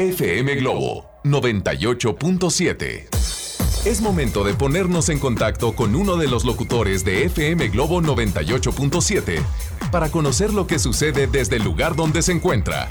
FM Globo 98.7. Es momento de ponernos en contacto con uno de los locutores de FM Globo 98.7 para conocer lo que sucede desde el lugar donde se encuentra.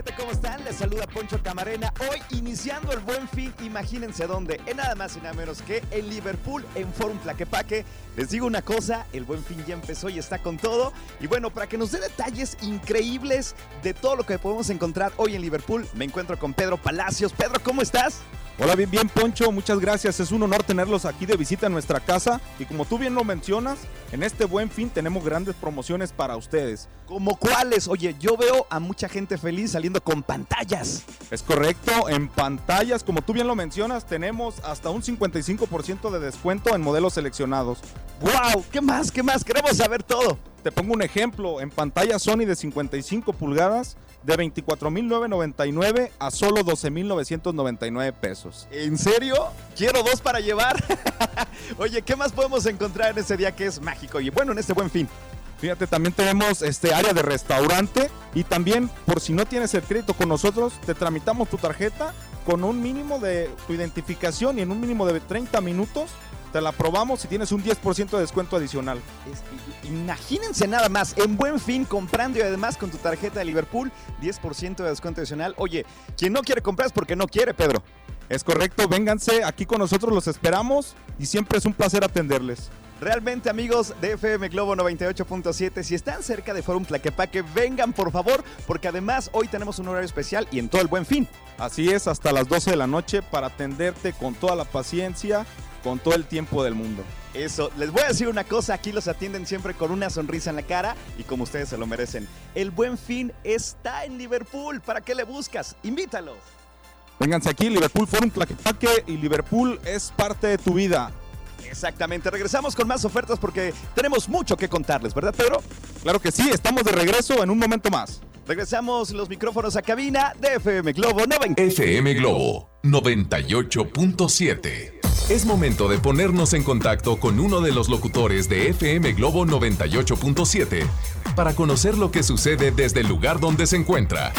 98.7, ¿cómo están? Les saluda Poncho Camarena. Hoy iniciando el buen fin, imagínense dónde. En nada más y nada menos que en Liverpool, en Forum Tlaquepaque. Les digo una cosa, el buen fin ya empezó y está con todo. Y bueno, para que nos dé detalles increíbles de todo lo que podemos encontrar hoy en Liverpool, me encuentro con Pedro Palacios. Pedro, ¿cómo estás? Hola, bien, bien, Poncho, muchas gracias. Es un honor tenerlos aquí de visita en nuestra casa. Y como tú bien lo mencionas, en este buen fin tenemos grandes promociones para ustedes. ¿Como cuáles? Oye, yo veo a mucha gente feliz saliendo con pantallas. Es correcto, en pantallas, como tú bien lo mencionas, tenemos hasta un 55% de descuento en modelos seleccionados. ¡Wow! ¿Qué más? ¿Qué más? Queremos saber todo. Te pongo un ejemplo, en pantalla Sony de 55 pulgadas, de 24.999 a solo 12.999 pesos. ¿En serio? Quiero dos para llevar. Oye, ¿qué más podemos encontrar en ese día que es mágico? Y bueno, en este buen fin. Fíjate, también tenemos este área de restaurante y también por si no tienes el crédito con nosotros, te tramitamos tu tarjeta con un mínimo de tu identificación y en un mínimo de 30 minutos te la probamos y tienes un 10% de descuento adicional. Imagínense nada más, en buen fin, comprando y además con tu tarjeta de Liverpool, 10% de descuento adicional. Oye, quien no quiere comprar es porque no quiere, Pedro. Es correcto, vénganse, aquí con nosotros los esperamos y siempre es un placer atenderles. Realmente, amigos de FM Globo 98.7, si están cerca de Forum Tlaquepaque, vengan por favor, porque además hoy tenemos un horario especial y en todo el buen fin. Así es, hasta las 12 de la noche para atenderte con toda la paciencia, con todo el tiempo del mundo. Eso, les voy a decir una cosa, aquí los atienden siempre con una sonrisa en la cara y como ustedes se lo merecen. El buen fin está en Liverpool, ¿para qué le buscas? Invítalos. Vénganse aquí, Liverpool Forum Tlaquepaque y Liverpool es parte de tu vida. Exactamente, regresamos con más ofertas porque tenemos mucho que contarles, ¿verdad Pedro? Claro que sí, estamos de regreso en un momento más. Regresamos los micrófonos a cabina de FM Globo 90. FM Globo 98.7. Es momento de ponernos en contacto con uno de los locutores de FM Globo 98.7 para conocer lo que sucede desde el lugar donde se encuentra.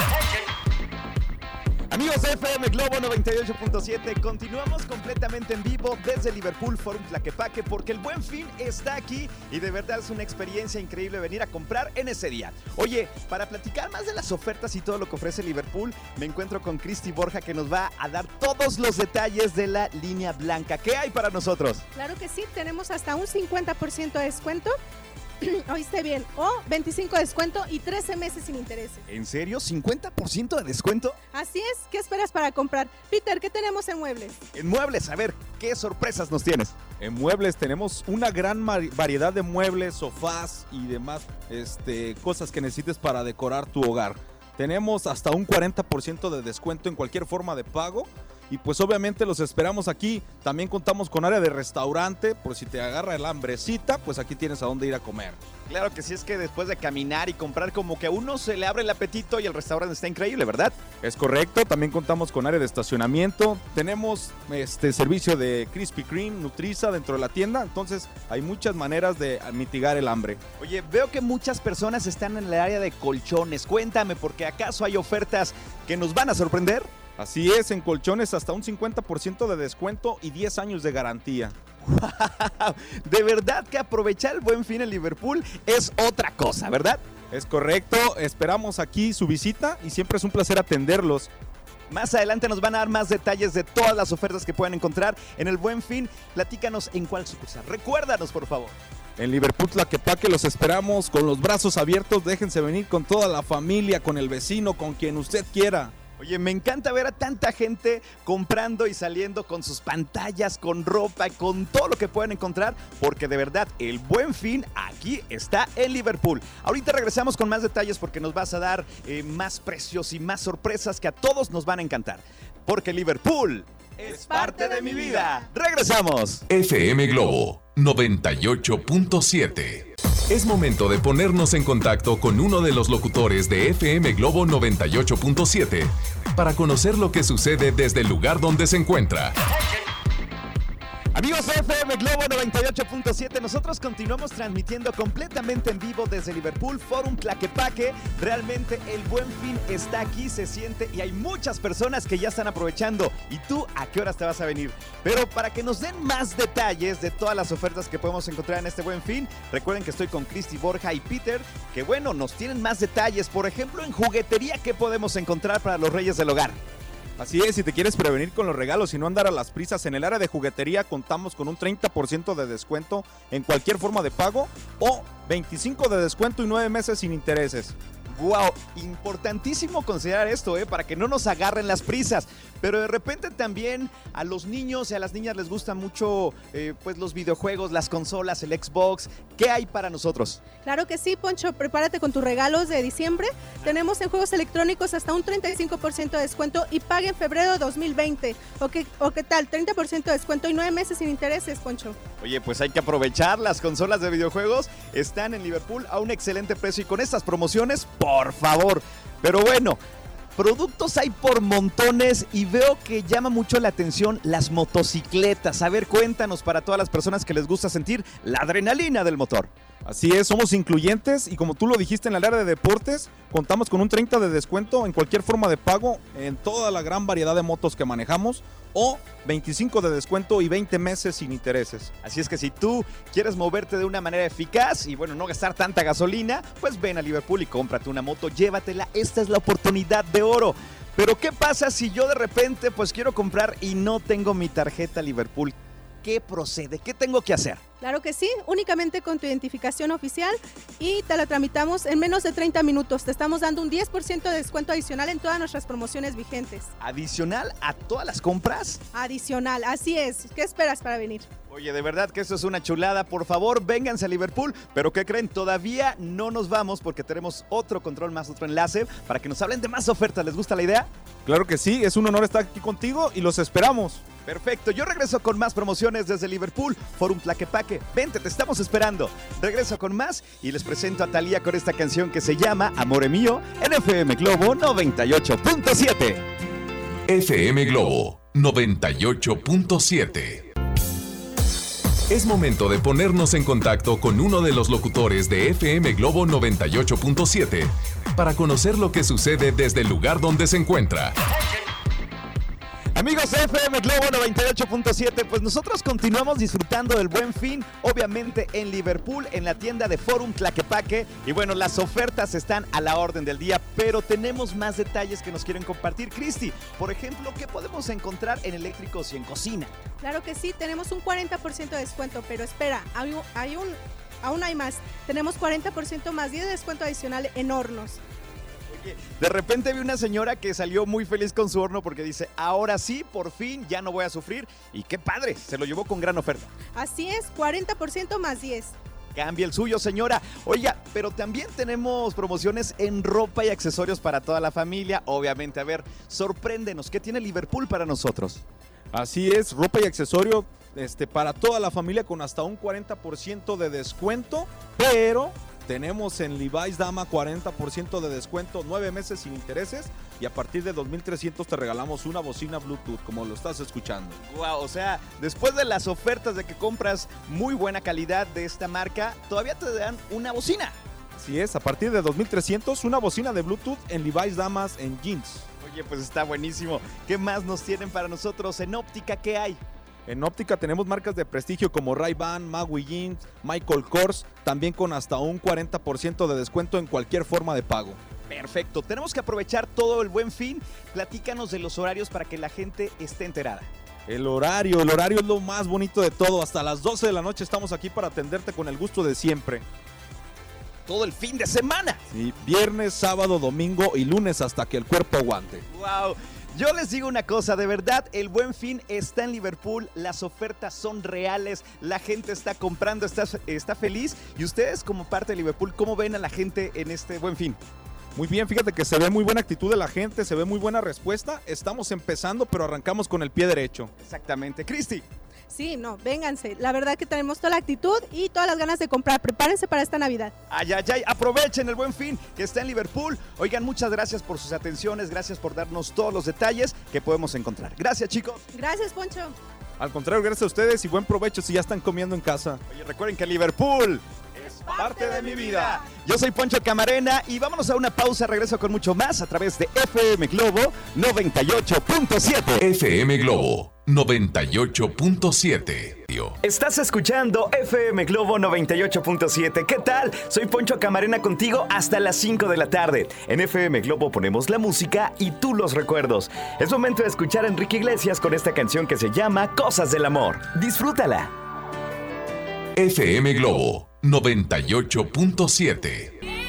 Amigos de FM Globo 98.7, continuamos completamente en vivo desde Liverpool Forum Tlaquepaque porque el buen fin está aquí y de verdad es una experiencia increíble venir a comprar en ese día. Oye, para platicar más de las ofertas y todo lo que ofrece Liverpool, me encuentro con Cristi Borja que nos va a dar todos los detalles de la línea blanca. ¿Qué hay para nosotros? Claro que sí, tenemos hasta un 50% de descuento. Oíste bien, o 25 de descuento y 13 meses sin intereses. ¿En serio? ¿50% de descuento? Así es, ¿qué esperas para comprar? Peter, ¿qué tenemos en muebles? En muebles, a ver, ¿qué sorpresas nos tienes? En muebles tenemos una gran variedad de muebles, sofás y demás este, cosas que necesites para decorar tu hogar. Tenemos hasta un 40% de descuento en cualquier forma de pago. Y pues obviamente los esperamos aquí. También contamos con área de restaurante. Por si te agarra el hambrecita, pues aquí tienes a dónde ir a comer. Claro que sí, es que después de caminar y comprar como que a uno se le abre el apetito y el restaurante está increíble, ¿verdad? Es correcto, también contamos con área de estacionamiento. Tenemos este servicio de Krispy Kreme, Nutriza dentro de la tienda. Entonces hay muchas maneras de mitigar el hambre. Oye, veo que muchas personas están en el área de colchones. Cuéntame, porque acaso hay ofertas que nos van a sorprender. Así es, en colchones hasta un 50% de descuento y 10 años de garantía. De verdad que aprovechar el buen fin en Liverpool es otra cosa, ¿verdad? Es correcto, esperamos aquí su visita y siempre es un placer atenderlos. Más adelante nos van a dar más detalles de todas las ofertas que pueden encontrar en el Buen Fin. Platícanos en cuál sucursal. Recuérdanos, por favor. En Liverpool Tlaquepaque los esperamos con los brazos abiertos. Déjense venir con toda la familia, con el vecino, con quien usted quiera. Oye, me encanta ver a tanta gente comprando y saliendo con sus pantallas, con ropa, con todo lo que pueden encontrar, porque de verdad el buen fin aquí está en Liverpool. Ahorita regresamos con más detalles porque nos vas a dar eh, más precios y más sorpresas que a todos nos van a encantar. Porque Liverpool es parte de mi vida. Regresamos. FM Globo 98.7. Es momento de ponernos en contacto con uno de los locutores de FM Globo 98.7 para conocer lo que sucede desde el lugar donde se encuentra. Amigos de FM Globo 98.7, nosotros continuamos transmitiendo completamente en vivo desde Liverpool Forum Tlaquepaque. Realmente el buen fin está aquí, se siente y hay muchas personas que ya están aprovechando. ¿Y tú a qué horas te vas a venir? Pero para que nos den más detalles de todas las ofertas que podemos encontrar en este buen fin, recuerden que estoy con Cristi Borja y Peter, que bueno, nos tienen más detalles. Por ejemplo, en juguetería, ¿qué podemos encontrar para los reyes del hogar? Así es, si te quieres prevenir con los regalos y no andar a las prisas, en el área de juguetería contamos con un 30% de descuento en cualquier forma de pago o 25 de descuento y 9 meses sin intereses. Wow, importantísimo considerar esto, ¿eh? Para que no nos agarren las prisas. Pero de repente también a los niños y a las niñas les gustan mucho eh, pues los videojuegos, las consolas, el Xbox. ¿Qué hay para nosotros? Claro que sí, Poncho, prepárate con tus regalos de diciembre. Tenemos en juegos electrónicos hasta un 35% de descuento y paga en febrero de 2020. ¿O qué, ¿O qué tal? 30% de descuento y 9 meses sin intereses, Poncho. Oye, pues hay que aprovechar. Las consolas de videojuegos están en Liverpool a un excelente precio y con estas promociones, por favor. Pero bueno, productos hay por montones y veo que llama mucho la atención las motocicletas. A ver, cuéntanos para todas las personas que les gusta sentir la adrenalina del motor. Así es, somos incluyentes y como tú lo dijiste en el área de deportes, contamos con un 30 de descuento en cualquier forma de pago en toda la gran variedad de motos que manejamos o 25 de descuento y 20 meses sin intereses. Así es que si tú quieres moverte de una manera eficaz y bueno, no gastar tanta gasolina, pues ven a Liverpool y cómprate una moto, llévatela, esta es la oportunidad de oro. Pero ¿qué pasa si yo de repente pues quiero comprar y no tengo mi tarjeta Liverpool? ¿Qué procede? ¿Qué tengo que hacer? Claro que sí, únicamente con tu identificación oficial y te la tramitamos en menos de 30 minutos. Te estamos dando un 10% de descuento adicional en todas nuestras promociones vigentes. ¿Adicional a todas las compras? Adicional, así es. ¿Qué esperas para venir? Oye, de verdad que eso es una chulada. Por favor, vénganse a Liverpool. Pero ¿qué creen? Todavía no nos vamos porque tenemos otro control más, otro enlace para que nos hablen de más ofertas. ¿Les gusta la idea? Claro que sí, es un honor estar aquí contigo y los esperamos. Perfecto, yo regreso con más promociones desde Liverpool, Forum Tlaquepaque. Vente, te estamos esperando. Regreso con más y les presento a Talía con esta canción que se llama Amore Mío en FM Globo 98.7. FM Globo 98.7. Es momento de ponernos en contacto con uno de los locutores de FM Globo 98.7 para conocer lo que sucede desde el lugar donde se encuentra. Amigos FM Globo 98.7, pues nosotros continuamos disfrutando del buen fin, obviamente en Liverpool, en la tienda de Forum Tlaquepaque. Y bueno, las ofertas están a la orden del día, pero tenemos más detalles que nos quieren compartir. Cristi, por ejemplo, ¿qué podemos encontrar en eléctricos y en cocina? Claro que sí, tenemos un 40% de descuento, pero espera, hay un, aún hay más. Tenemos 40% más 10 de descuento adicional en hornos. De repente vi una señora que salió muy feliz con su horno porque dice, ahora sí, por fin ya no voy a sufrir. Y qué padre, se lo llevó con gran oferta. Así es, 40% más 10. Cambie el suyo, señora. Oiga, pero también tenemos promociones en ropa y accesorios para toda la familia. Obviamente, a ver, sorpréndenos, ¿qué tiene Liverpool para nosotros? Así es, ropa y accesorio este, para toda la familia con hasta un 40% de descuento, pero tenemos en Levi's Dama 40% de descuento, 9 meses sin intereses y a partir de 2300 te regalamos una bocina Bluetooth, como lo estás escuchando. Wow, o sea, después de las ofertas de que compras muy buena calidad de esta marca, todavía te dan una bocina. Así es, a partir de 2300 una bocina de Bluetooth en Levi's Damas en jeans. Oye, pues está buenísimo. ¿Qué más nos tienen para nosotros en óptica? ¿Qué hay? En óptica tenemos marcas de prestigio como Ray-Ban, Magui Jeans, Michael Kors, también con hasta un 40% de descuento en cualquier forma de pago. Perfecto, tenemos que aprovechar todo el buen fin. Platícanos de los horarios para que la gente esté enterada. El horario, el horario es lo más bonito de todo. Hasta las 12 de la noche estamos aquí para atenderte con el gusto de siempre. Todo el fin de semana. Sí, viernes, sábado, domingo y lunes hasta que el cuerpo aguante. ¡Wow! Yo les digo una cosa, de verdad, el buen fin está en Liverpool, las ofertas son reales, la gente está comprando, está, está feliz. Y ustedes como parte de Liverpool, ¿cómo ven a la gente en este buen fin? Muy bien, fíjate que se ve muy buena actitud de la gente, se ve muy buena respuesta. Estamos empezando, pero arrancamos con el pie derecho. Exactamente. Cristi. Sí, no, vénganse. La verdad que tenemos toda la actitud y todas las ganas de comprar. Prepárense para esta Navidad. Ay, ay, ay, aprovechen el buen fin que está en Liverpool. Oigan, muchas gracias por sus atenciones, gracias por darnos todos los detalles que podemos encontrar. Gracias, chicos. Gracias, Poncho. Al contrario, gracias a ustedes y buen provecho si ya están comiendo en casa. Oye, recuerden que Liverpool es parte de mi vida. Yo soy Poncho Camarena y vámonos a una pausa. Regreso con mucho más a través de FM Globo 98.7. FM Globo 98.7. Estás escuchando FM Globo 98.7. ¿Qué tal? Soy Poncho Camarena contigo hasta las 5 de la tarde. En FM Globo ponemos la música y tú los recuerdos. Es momento de escuchar a Enrique Iglesias con esta canción que se llama Cosas del Amor. Disfrútala. FM Globo 98.7.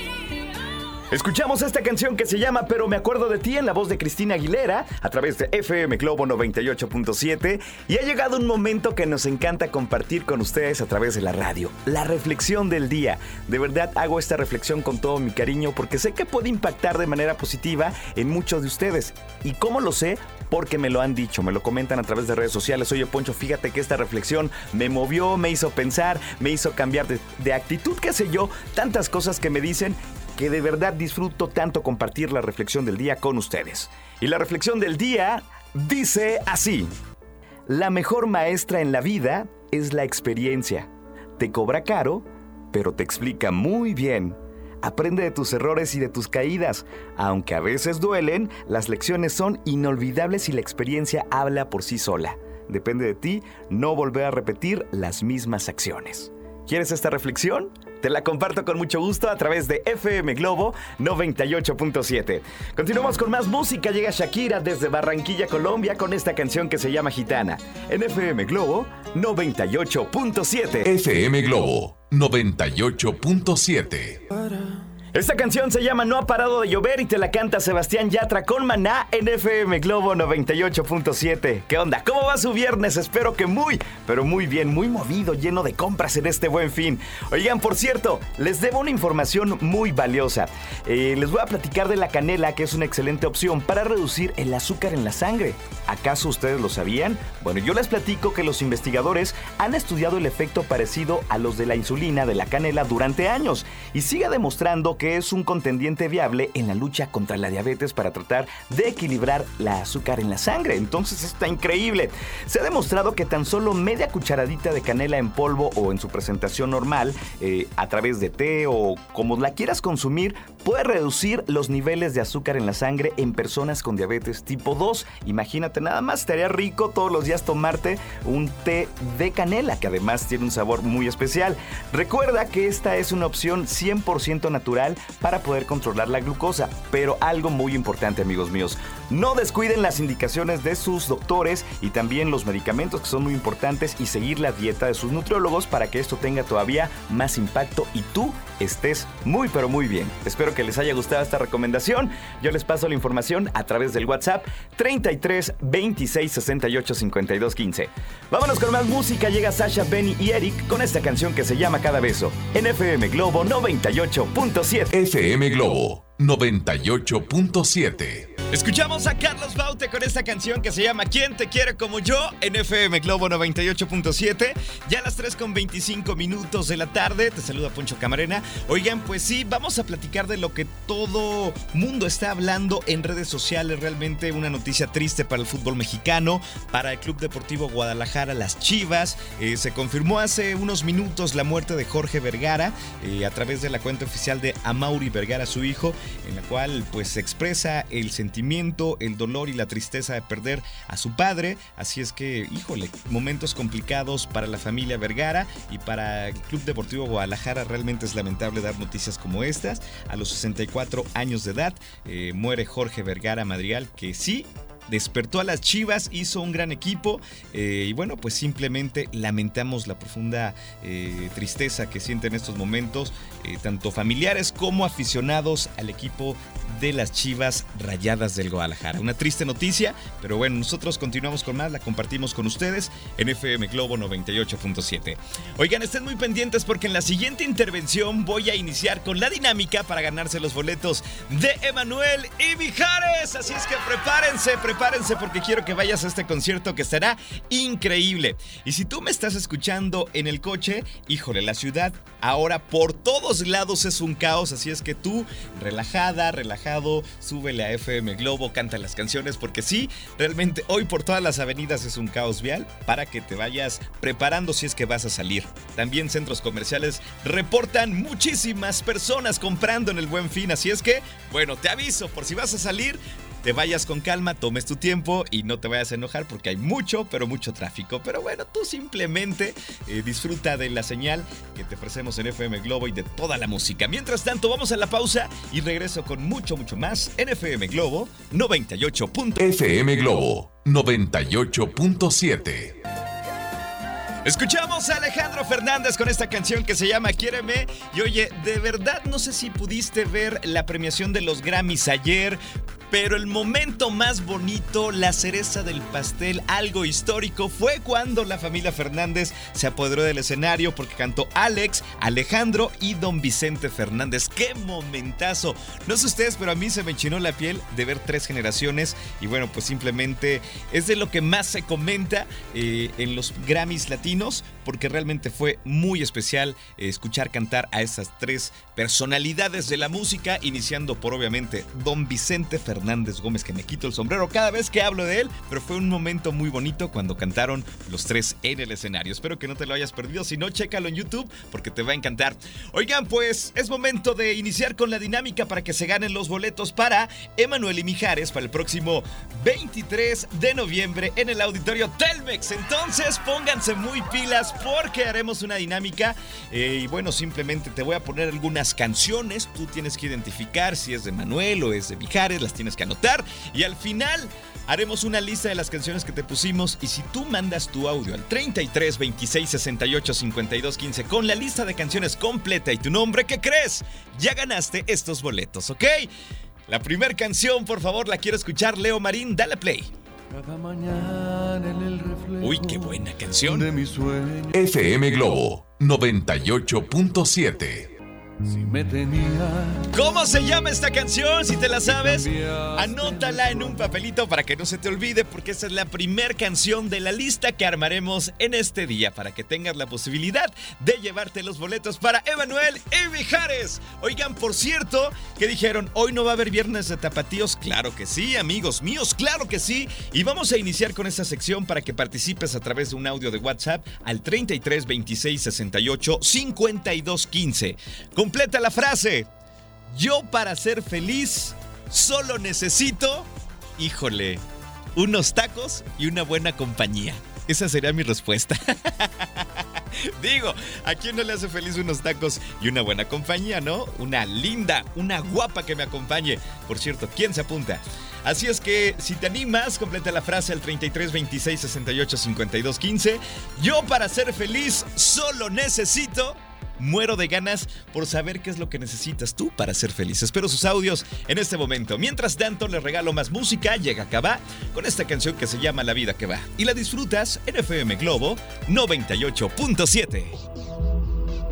Escuchamos esta canción que se llama Pero me acuerdo de ti en la voz de Cristina Aguilera a través de FM Globo 98.7 y ha llegado un momento que nos encanta compartir con ustedes a través de la radio, la reflexión del día. De verdad hago esta reflexión con todo mi cariño porque sé que puede impactar de manera positiva en muchos de ustedes. ¿Y cómo lo sé? Porque me lo han dicho, me lo comentan a través de redes sociales. Oye Poncho, fíjate que esta reflexión me movió, me hizo pensar, me hizo cambiar de, de actitud, qué sé yo, tantas cosas que me dicen que de verdad disfruto tanto compartir la reflexión del día con ustedes. Y la reflexión del día dice así. La mejor maestra en la vida es la experiencia. Te cobra caro, pero te explica muy bien. Aprende de tus errores y de tus caídas. Aunque a veces duelen, las lecciones son inolvidables y la experiencia habla por sí sola. Depende de ti no volver a repetir las mismas acciones. ¿Quieres esta reflexión? Te la comparto con mucho gusto a través de FM Globo 98.7. Continuamos con más música. Llega Shakira desde Barranquilla, Colombia, con esta canción que se llama Gitana. En FM Globo 98.7. FM Globo 98.7. Esta canción se llama No ha parado de llover y te la canta Sebastián Yatra con Maná en FM Globo 98.7. ¿Qué onda? ¿Cómo va su viernes? Espero que muy, pero muy bien, muy movido, lleno de compras en este buen fin. Oigan, por cierto, les debo una información muy valiosa. Eh, les voy a platicar de la canela, que es una excelente opción para reducir el azúcar en la sangre. ¿Acaso ustedes lo sabían? Bueno, yo les platico que los investigadores han estudiado el efecto parecido a los de la insulina de la canela durante años y sigue demostrando que es un contendiente viable en la lucha contra la diabetes para tratar de equilibrar la azúcar en la sangre. Entonces está increíble. Se ha demostrado que tan solo media cucharadita de canela en polvo o en su presentación normal, eh, a través de té o como la quieras consumir, puede reducir los niveles de azúcar en la sangre en personas con diabetes tipo 2. Imagínate nada más, estaría rico todos los días tomarte un té de canela, que además tiene un sabor muy especial. Recuerda que esta es una opción 100% natural para poder controlar la glucosa. Pero algo muy importante amigos míos, no descuiden las indicaciones de sus doctores y también los medicamentos que son muy importantes y seguir la dieta de sus nutriólogos para que esto tenga todavía más impacto y tú estés muy pero muy bien. Espero que les haya gustado esta recomendación. Yo les paso la información a través del WhatsApp 33 26 68 52 15. Vámonos con más música. Llega Sasha, Benny y Eric con esta canción que se llama Cada Beso en FM Globo 98.7. FM Globo 98.7. Escuchamos a Carlos Baute con esta canción que se llama ¿Quién te quiere como yo? en FM Globo 98.7. Ya a las 3 con 25 minutos de la tarde. Te saluda Poncho Camarena. Oigan, pues sí, vamos a platicar de lo que todo mundo está hablando en redes sociales. Realmente una noticia triste para el fútbol mexicano, para el Club Deportivo Guadalajara, las Chivas. Eh, se confirmó hace unos minutos la muerte de Jorge Vergara eh, a través de la cuenta oficial de Amauri Vergara, su hijo, en la cual pues se expresa el sentimiento sentimiento, el dolor y la tristeza de perder a su padre. Así es que, híjole, momentos complicados para la familia Vergara y para el Club Deportivo Guadalajara. Realmente es lamentable dar noticias como estas. A los 64 años de edad eh, muere Jorge Vergara Madrigal, que sí despertó a las Chivas, hizo un gran equipo eh, y bueno, pues simplemente lamentamos la profunda eh, tristeza que sienten en estos momentos, eh, tanto familiares como aficionados al equipo de las Chivas Rayadas del Guadalajara. Una triste noticia, pero bueno, nosotros continuamos con más, la compartimos con ustedes en FM Globo 98.7. Oigan, estén muy pendientes porque en la siguiente intervención voy a iniciar con la dinámica para ganarse los boletos de Emanuel y Mijares. Así es que prepárense, prepárense porque quiero que vayas a este concierto que será increíble. Y si tú me estás escuchando en el coche, híjole, la ciudad ahora por todos lados es un caos, así es que tú relajada, relajada súbele a FM Globo, canta las canciones, porque sí, realmente hoy por todas las avenidas es un caos vial para que te vayas preparando si es que vas a salir. También centros comerciales reportan muchísimas personas comprando en el buen fin, así es que, bueno, te aviso, por si vas a salir, te vayas con calma, tomes tu tiempo y no te vayas a enojar porque hay mucho, pero mucho tráfico. Pero bueno, tú simplemente eh, disfruta de la señal que te ofrecemos en FM Globo y de toda la música. Mientras tanto, vamos a la pausa y regreso con mucho, mucho más en FM Globo 98. FM Globo 98.7. Escuchamos a Alejandro Fernández con esta canción que se llama Quiéreme. Y oye, de verdad no sé si pudiste ver la premiación de los Grammys ayer, pero el momento más bonito, la cereza del pastel, algo histórico, fue cuando la familia Fernández se apoderó del escenario porque cantó Alex, Alejandro y Don Vicente Fernández. ¡Qué momentazo! No sé ustedes, pero a mí se me enchinó la piel de ver tres generaciones y bueno, pues simplemente es de lo que más se comenta eh, en los Grammys latinos porque realmente fue muy especial eh, escuchar cantar a esas tres personalidades de la música, iniciando por obviamente Don Vicente Fernández Gómez, que me quito el sombrero cada vez que hablo de él, pero fue un momento muy bonito cuando cantaron los tres en el escenario. Espero que no te lo hayas perdido, si no, chécalo en YouTube porque te va a encantar. Oigan, pues es momento de iniciar con la dinámica para que se ganen los boletos para Emanuel y Mijares para el próximo 23 de noviembre en el auditorio Telmex. Entonces pónganse muy pilas porque haremos una dinámica eh, y bueno, simplemente te voy a poner algunas canciones, tú tienes que identificar si es de Manuel o es de Mijares, las tienes que anotar y al final haremos una lista de las canciones que te pusimos y si tú mandas tu audio al 33 26 68 52 15 con la lista de canciones completa y tu nombre, ¿qué crees? Ya ganaste estos boletos, ¿ok? La primera canción, por favor, la quiero escuchar, Leo Marín, dale play. Cada mañana en el reflejo Uy, qué buena canción. de mi sueño. FM Globo 98.7. Si me tenía ¿Cómo se llama esta canción? Si te la sabes, anótala en un papelito para que no se te olvide, porque esa es la primera canción de la lista que armaremos en este día para que tengas la posibilidad de llevarte los boletos para Emanuel y Mijares. Oigan, por cierto, que dijeron, hoy no va a haber viernes de tapatíos. Claro que sí, amigos míos, claro que sí. Y vamos a iniciar con esta sección para que participes a través de un audio de WhatsApp al 33 26 68 52 15. Completa la frase. Yo para ser feliz solo necesito, híjole, unos tacos y una buena compañía. Esa sería mi respuesta. Digo, ¿a quién no le hace feliz unos tacos y una buena compañía, no? Una linda, una guapa que me acompañe. Por cierto, ¿quién se apunta? Así es que si te animas, completa la frase al 33 26 68 52 15. Yo para ser feliz solo necesito Muero de ganas por saber qué es lo que necesitas tú para ser feliz. Espero sus audios en este momento. Mientras tanto, les regalo más música. Llega Cabá con esta canción que se llama La vida que va. Y la disfrutas en FM Globo 98.7.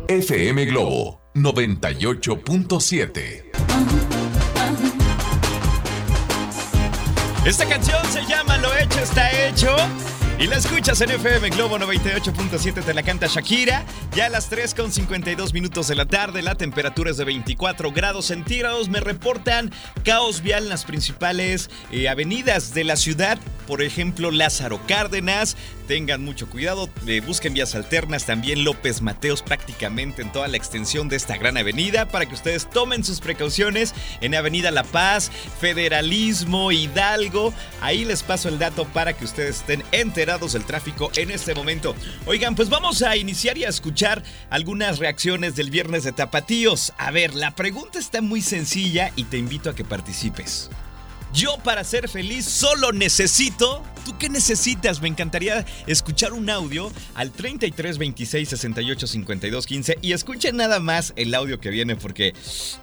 FM Globo 98.7. Esta canción se llama Lo hecho está hecho. Y la escuchas en FM Globo 98.7, te la canta Shakira. Ya a las 3 con 52 minutos de la tarde, la temperatura es de 24 grados centígrados. Me reportan caos vial en las principales eh, avenidas de la ciudad por ejemplo Lázaro Cárdenas. Tengan mucho cuidado, eh, busquen vías alternas, también López Mateos prácticamente en toda la extensión de esta gran avenida para que ustedes tomen sus precauciones en Avenida La Paz, Federalismo, Hidalgo. Ahí les paso el dato para que ustedes estén enterados del tráfico en este momento. Oigan, pues vamos a iniciar y a escuchar algunas reacciones del viernes de Tapatíos. A ver, la pregunta está muy sencilla y te invito a que participes. Yo para ser feliz solo necesito. ¿Tú qué necesitas? Me encantaría escuchar un audio al 33 26 68 52 15 y escuchen nada más el audio que viene porque,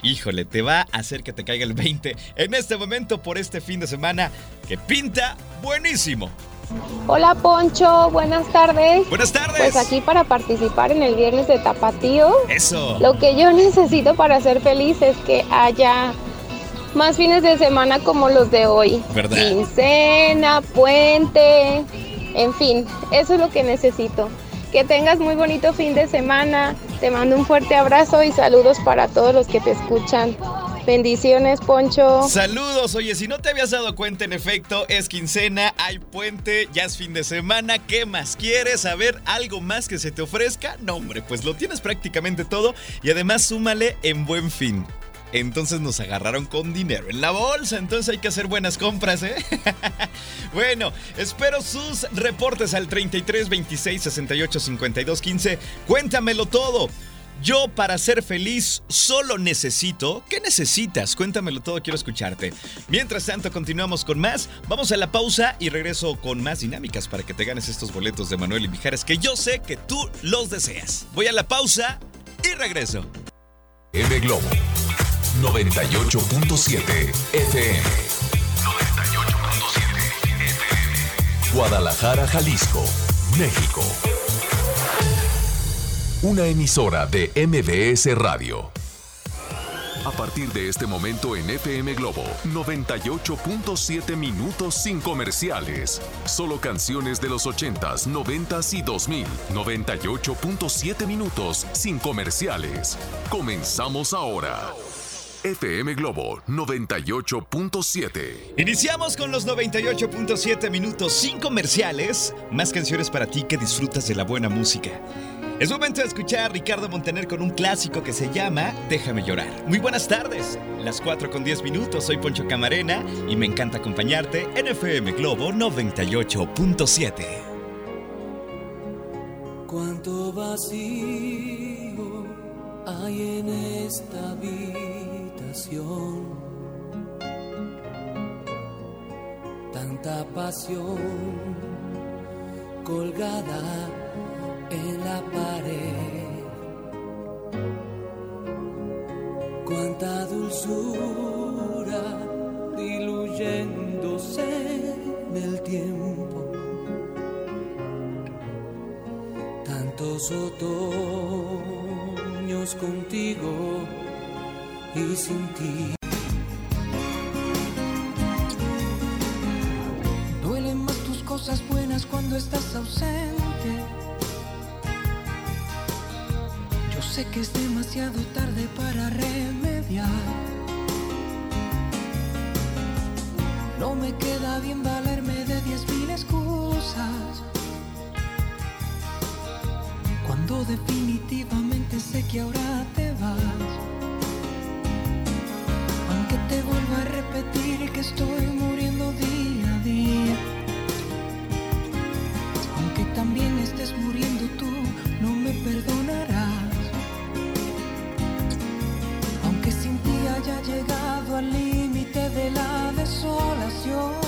híjole, te va a hacer que te caiga el 20 en este momento por este fin de semana que pinta buenísimo. Hola Poncho, buenas tardes. Buenas tardes. Pues aquí para participar en el viernes de Tapatío. Eso. Lo que yo necesito para ser feliz es que haya más fines de semana como los de hoy. ¿Verdad? Quincena, puente, en fin, eso es lo que necesito. Que tengas muy bonito fin de semana. Te mando un fuerte abrazo y saludos para todos los que te escuchan. Bendiciones, Poncho. Saludos, oye, si no te habías dado cuenta, en efecto, es quincena, hay puente, ya es fin de semana, ¿qué más quieres? ¿Saber algo más que se te ofrezca? No, hombre, pues lo tienes prácticamente todo y además súmale en buen fin. Entonces nos agarraron con dinero en la bolsa, entonces hay que hacer buenas compras, ¿eh? bueno, espero sus reportes al 33 26 68 52 15. Cuéntamelo todo. Yo para ser feliz solo necesito... ¿Qué necesitas? Cuéntamelo todo, quiero escucharte. Mientras tanto, continuamos con más. Vamos a la pausa y regreso con más dinámicas para que te ganes estos boletos de Manuel y Mijares que yo sé que tú los deseas. Voy a la pausa y regreso. M Globo 98.7 FM. 98.7 FM. Guadalajara, Jalisco, México. Una emisora de MBS Radio. A partir de este momento en FM Globo, 98.7 minutos sin comerciales. Solo canciones de los 80s, 90s y 2000. 98.7 minutos sin comerciales. Comenzamos ahora. FM Globo 98.7. Iniciamos con los 98.7 minutos sin comerciales. Más canciones para ti que disfrutas de la buena música. Es momento de escuchar a Ricardo Montaner con un clásico que se llama Déjame llorar. Muy buenas tardes, las 4 con 10 minutos, soy Poncho Camarena y me encanta acompañarte en FM Globo 98.7. Cuánto vacío hay en esta Tanta pasión colgada en la pared. Cuánta dulzura diluyéndose en el tiempo. Tantos otoños contigo y sin ti. Duelen más tus cosas buenas cuando estás ausente. Yo sé que es demasiado tarde para remediar. No me queda bien valerme de diez mil excusas. Cuando definitivamente sé que ahora te vas. Te vuelva a repetir que estoy muriendo día a día. Aunque también estés muriendo tú, no me perdonarás. Aunque sin ti haya llegado al límite de la desolación.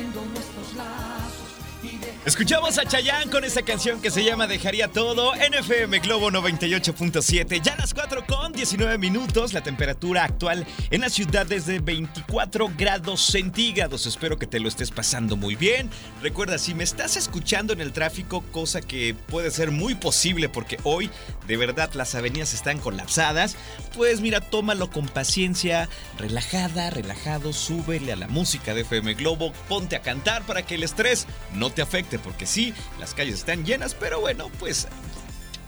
rompiendo nuestros lazos. Escuchamos a Chayanne con esta canción que se llama Dejaría Todo en FM Globo 98.7. Ya a las 4 con 19 minutos. La temperatura actual en la ciudad es de 24 grados centígrados. Espero que te lo estés pasando muy bien. Recuerda, si me estás escuchando en el tráfico, cosa que puede ser muy posible porque hoy de verdad las avenidas están colapsadas, pues mira, tómalo con paciencia, relajada, relajado, súbele a la música de FM Globo, ponte a cantar para que el estrés no te afecte, porque sí, las calles están llenas, pero bueno, pues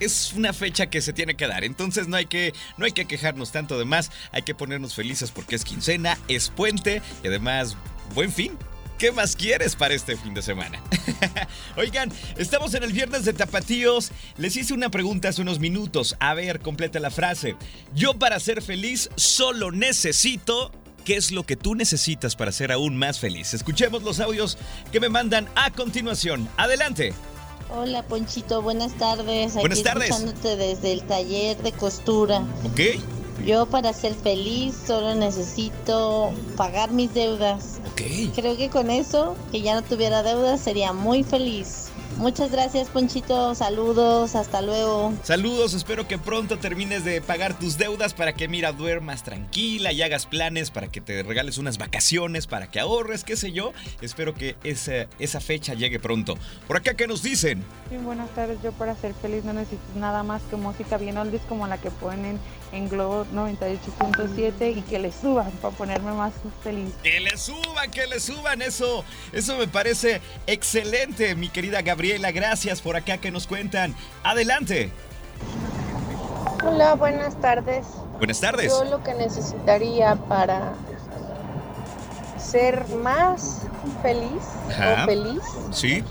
es una fecha que se tiene que dar, entonces no hay que no hay que quejarnos tanto de más, hay que ponernos felices porque es quincena, es puente y además buen fin. ¿Qué más quieres para este fin de semana? Oigan, estamos en el viernes de tapatíos. Les hice una pregunta hace unos minutos. A ver, completa la frase. Yo para ser feliz solo necesito... ¿Qué es lo que tú necesitas para ser aún más feliz? Escuchemos los audios que me mandan a continuación. Adelante. Hola Ponchito, buenas tardes. Buenas Aquí tardes. escuchándote desde el taller de costura. ¿Ok? Yo para ser feliz solo necesito pagar mis deudas. Ok. Creo que con eso, que ya no tuviera deudas, sería muy feliz. Muchas gracias Ponchito, saludos, hasta luego. Saludos, espero que pronto termines de pagar tus deudas para que mira duermas tranquila y hagas planes para que te regales unas vacaciones, para que ahorres, qué sé yo. Espero que esa, esa fecha llegue pronto. Por acá, ¿qué nos dicen? Sí, buenas tardes. Yo para ser feliz no necesito nada más que música bien oldies como la que ponen en Globo 98.7 y que le suban para ponerme más feliz. Que le suban, que le suban, eso, eso me parece excelente, mi querida Gabriela. Gracias por acá que nos cuentan. Adelante. Hola, buenas tardes. Buenas tardes. Yo lo que necesitaría para ser más feliz Ajá. o feliz Sí.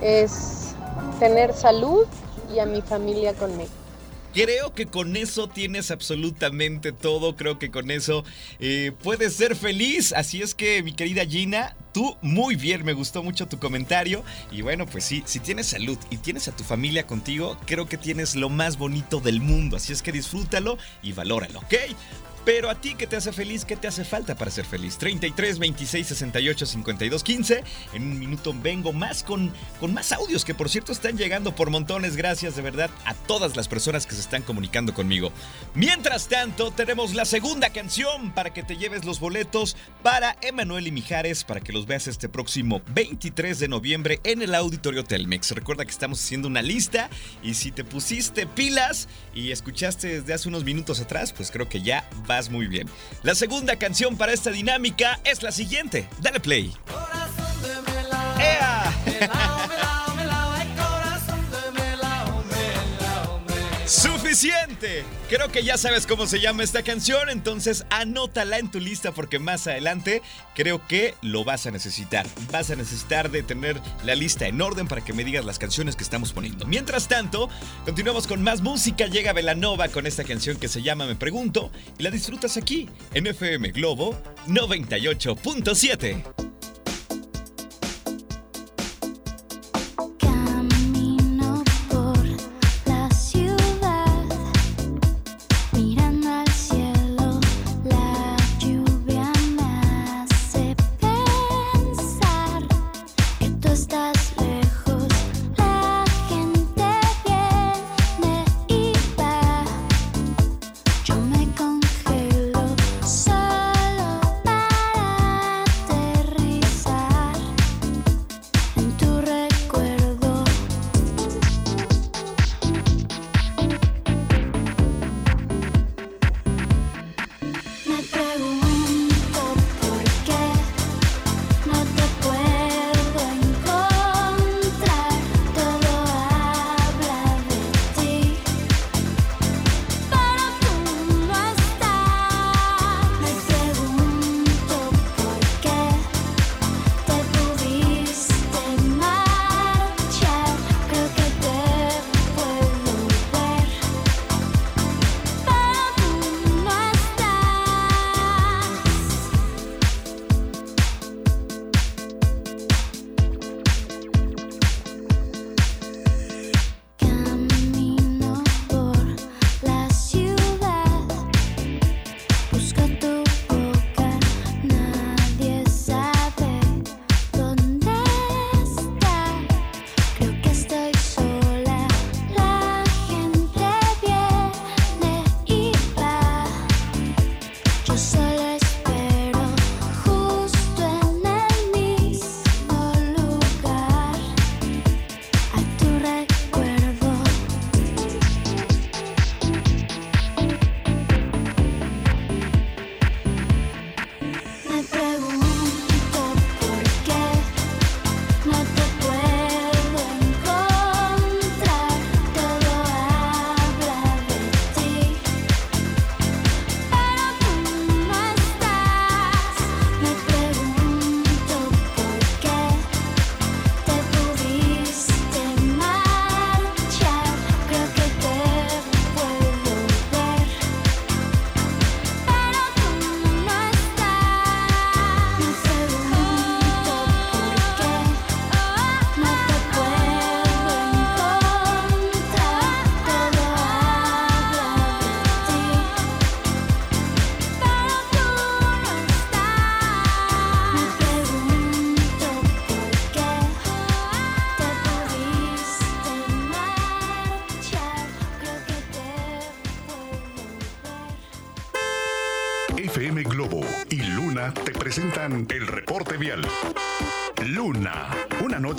es tener salud y a mi familia conmigo. Creo que con eso tienes absolutamente todo. Creo que con eso eh, puedes ser feliz. Así es que, mi querida Gina, tú muy bien. Me gustó mucho tu comentario. Y bueno, pues sí, si tienes salud y tienes a tu familia contigo, creo que tienes lo más bonito del mundo. Así es que disfrútalo y valóralo, ¿ok? Pero a ti, ¿qué te hace feliz? ¿Qué te hace falta para ser feliz? 33 26 68 52 15. En un minuto vengo más con, con más audios que, por cierto, están llegando por montones. Gracias de verdad a todas las personas que se están comunicando conmigo. Mientras tanto, tenemos la segunda canción para que te lleves los boletos para Emanuel y Mijares para que los veas este próximo 23 de noviembre en el Auditorio Telmex. Recuerda que estamos haciendo una lista y si te pusiste pilas y escuchaste desde hace unos minutos atrás, pues creo que ya muy bien. La segunda canción para esta dinámica es la siguiente. Dale play. ¡Ea! Suficiente. Creo que ya sabes cómo se llama esta canción, entonces anótala en tu lista porque más adelante creo que lo vas a necesitar. Vas a necesitar de tener la lista en orden para que me digas las canciones que estamos poniendo. Mientras tanto, continuamos con más música. Llega Velanova con esta canción que se llama Me Pregunto y la disfrutas aquí en FM Globo 98.7.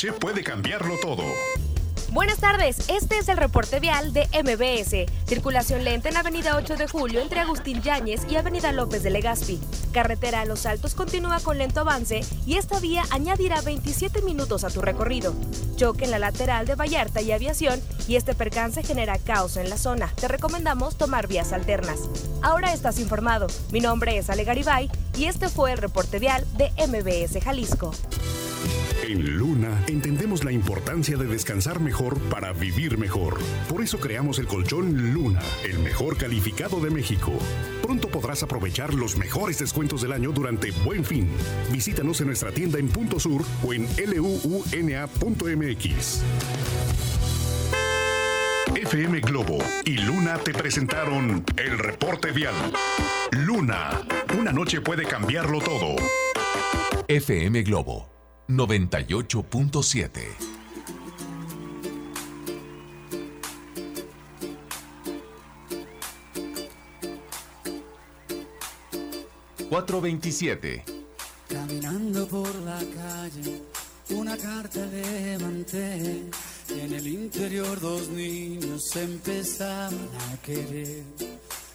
puede cambiarlo todo. Buenas tardes, este es el reporte vial de MBS. Circulación lenta en Avenida 8 de Julio entre Agustín Yáñez y Avenida López de Legazpi. Carretera a Los Altos continúa con lento avance y esta vía añadirá 27 minutos a tu recorrido. Choque en la lateral de Vallarta y Aviación y este percance genera caos en la zona. Te recomendamos tomar vías alternas. Ahora estás informado. Mi nombre es Ale Garibay y este fue el reporte vial de MBS Jalisco. En Luna entendemos la importancia de descansar mejor para vivir mejor. Por eso creamos el colchón Luna, el mejor calificado de México. Pronto podrás aprovechar los mejores descuentos del año durante Buen Fin. Visítanos en nuestra tienda en Punto Sur o en luuna.mx. FM Globo y Luna te presentaron el reporte vial. Luna, una noche puede cambiarlo todo. FM Globo 98.7. ...427... Caminando por la calle, una carta levanté. Y en el interior dos niños empezaban a querer.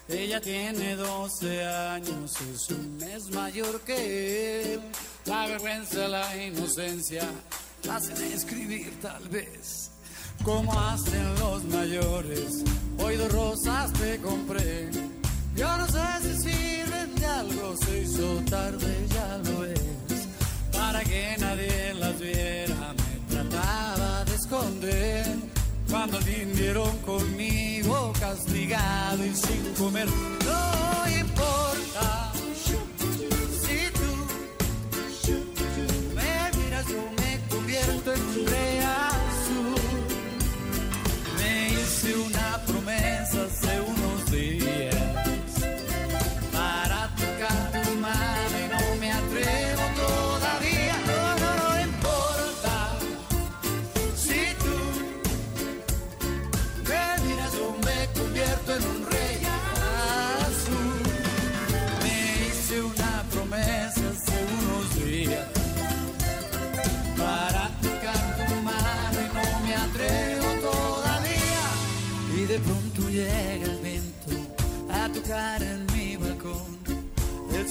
Ella tiene 12 años, es un mes mayor que él. La vergüenza, la inocencia, la hacen escribir tal vez. Como hacen los mayores, hoy dos rosas te compré. Yo no sé si sirven de algo, se hizo tarde, ya lo es. Para que nadie las viera, me trataba de esconder. Cuando vinieron conmigo, castigado y sin comer, no importa. Yo me en un rey. Me hice una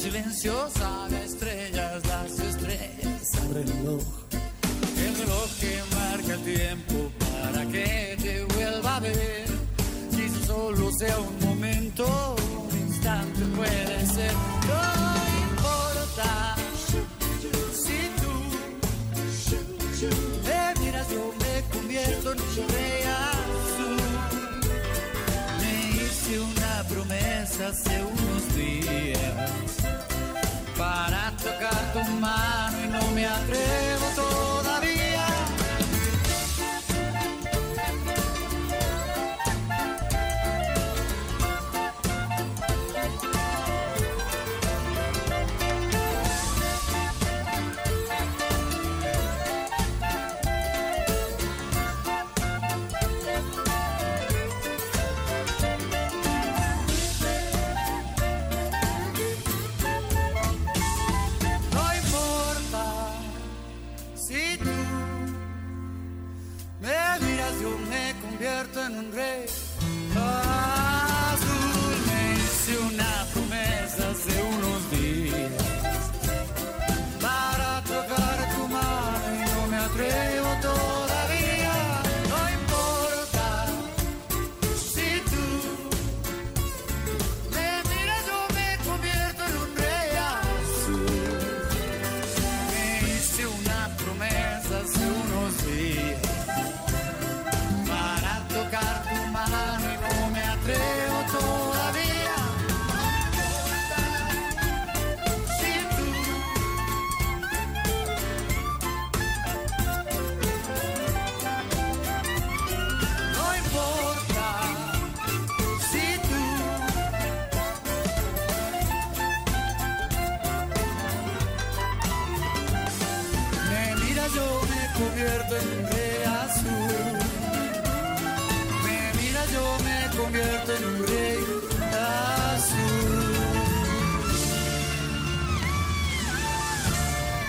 El silencio sabe a estrellas, las estrellas al reloj. El reloj que marca el tiempo para que te vuelva a ver. Quizá solo sea un momento, un instante puede ser. No importa si tú me miras, yo me convierto en un rey azul. Me hice una promesa días para tocar tu mano y no me atrevo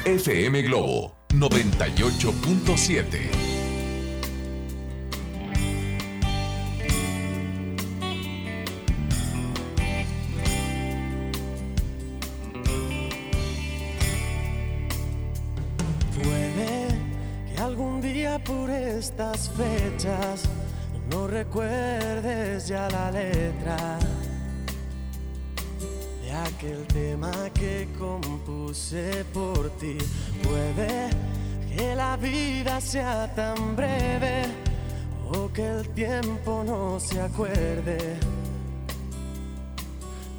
FM Globo 98.7. aquel tema que compuse por ti. Puede que la vida sea tan breve o que el tiempo no se acuerde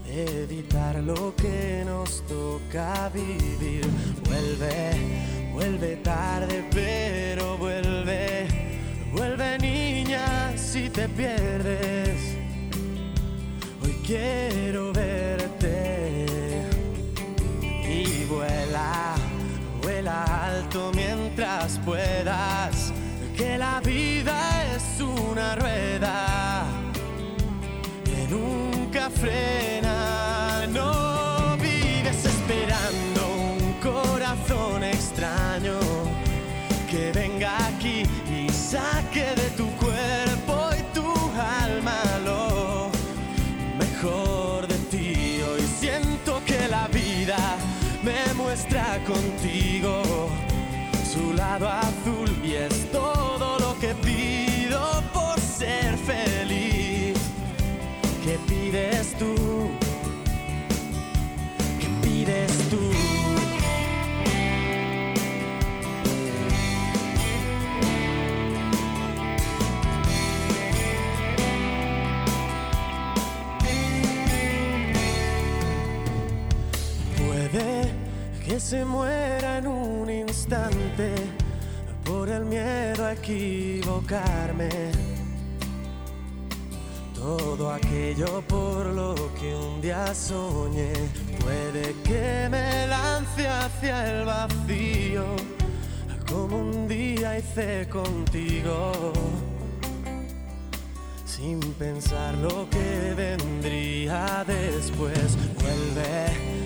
de evitar lo que nos toca vivir. Vuelve, vuelve tarde, pero vuelve, vuelve niña si te pierdes. Hoy quiero verte y vuela, vuela alto mientras puedas, que la vida es una rueda que nunca frena. Se muera en un instante por el miedo a equivocarme. Todo aquello por lo que un día soñé puede que me lance hacia el vacío, como un día hice contigo, sin pensar lo que vendría después. Vuelve,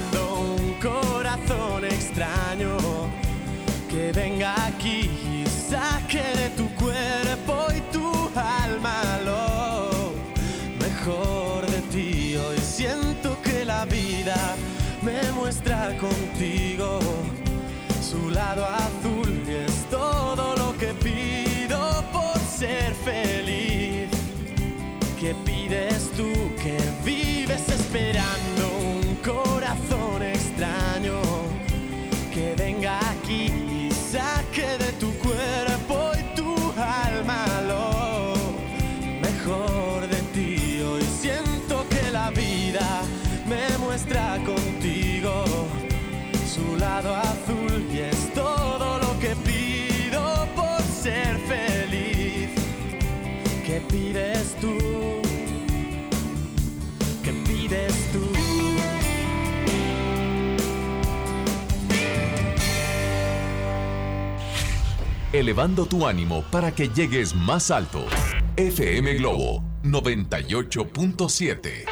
venga aquí y saque de tu Elevando tu ánimo para que llegues más alto. FM Globo 98.7.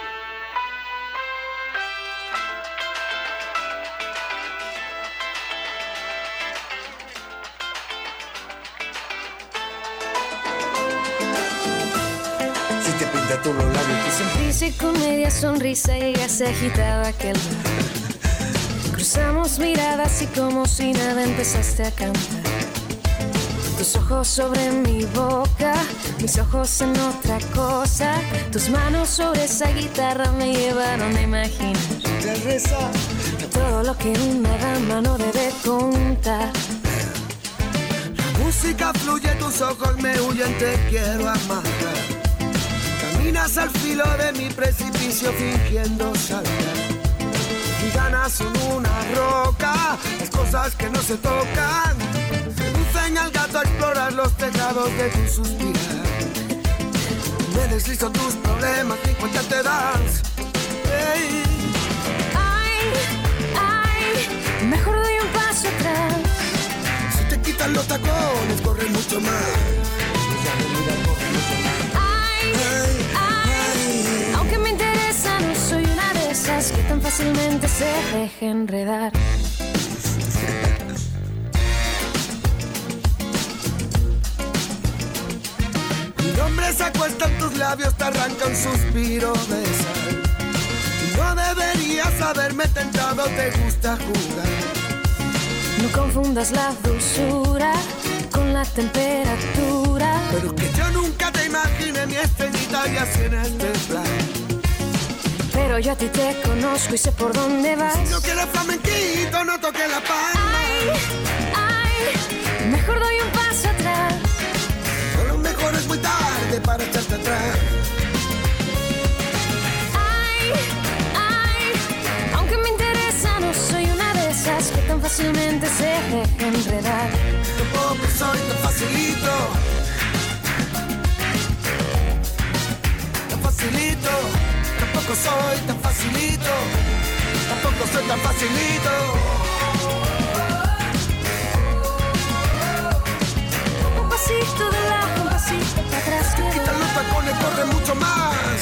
Si te pintas tú los labios, tú Sonrisa y con media sonrisa y ya se agitaba aquel. Cruzamos miradas y como si nada empezaste a cantar. Tus ojos sobre mi boca, mis ojos en otra cosa. Tus manos sobre esa guitarra me llevaron a imaginar todo lo que una dama no debe contar. La música fluye, tus ojos me huyen, te quiero amar. Caminas al filo de mi precipicio fingiendo saltar. Mi ganas son una roca, las cosas que no se tocan. Enseña al gato a explorar los tejados de tu suspirar. Me deslizo tus problemas y cuenta te das. Ay, ay, mejor doy un paso atrás. Si te quitan los tacones, corre mucho más. Ay, ay, aunque me interesa, no soy una de esas que tan fácilmente se deja enredar. Mi nombre se acuesta en tus labios, te arranca un suspiro de sal. No deberías haberme tentado, te gusta jugar. No confundas la dulzura con la temperatura. Pero que yo nunca te imaginé mi estrellita y así en este plan. Pero yo a ti te conozco y sé por dónde vas. Si no quieres flamenquito, no toques la palma. Ay, ay, mejor doy un muy tarde para echarte atrás. Ay, ay, aunque me interesa, no soy una de esas que tan fácilmente se deja enredar. Tampoco soy tan facilito. Tan facilito. Tampoco soy tan facilito. Tampoco soy tan facilito. Un pasito de Quita los tacones, corre mucho más.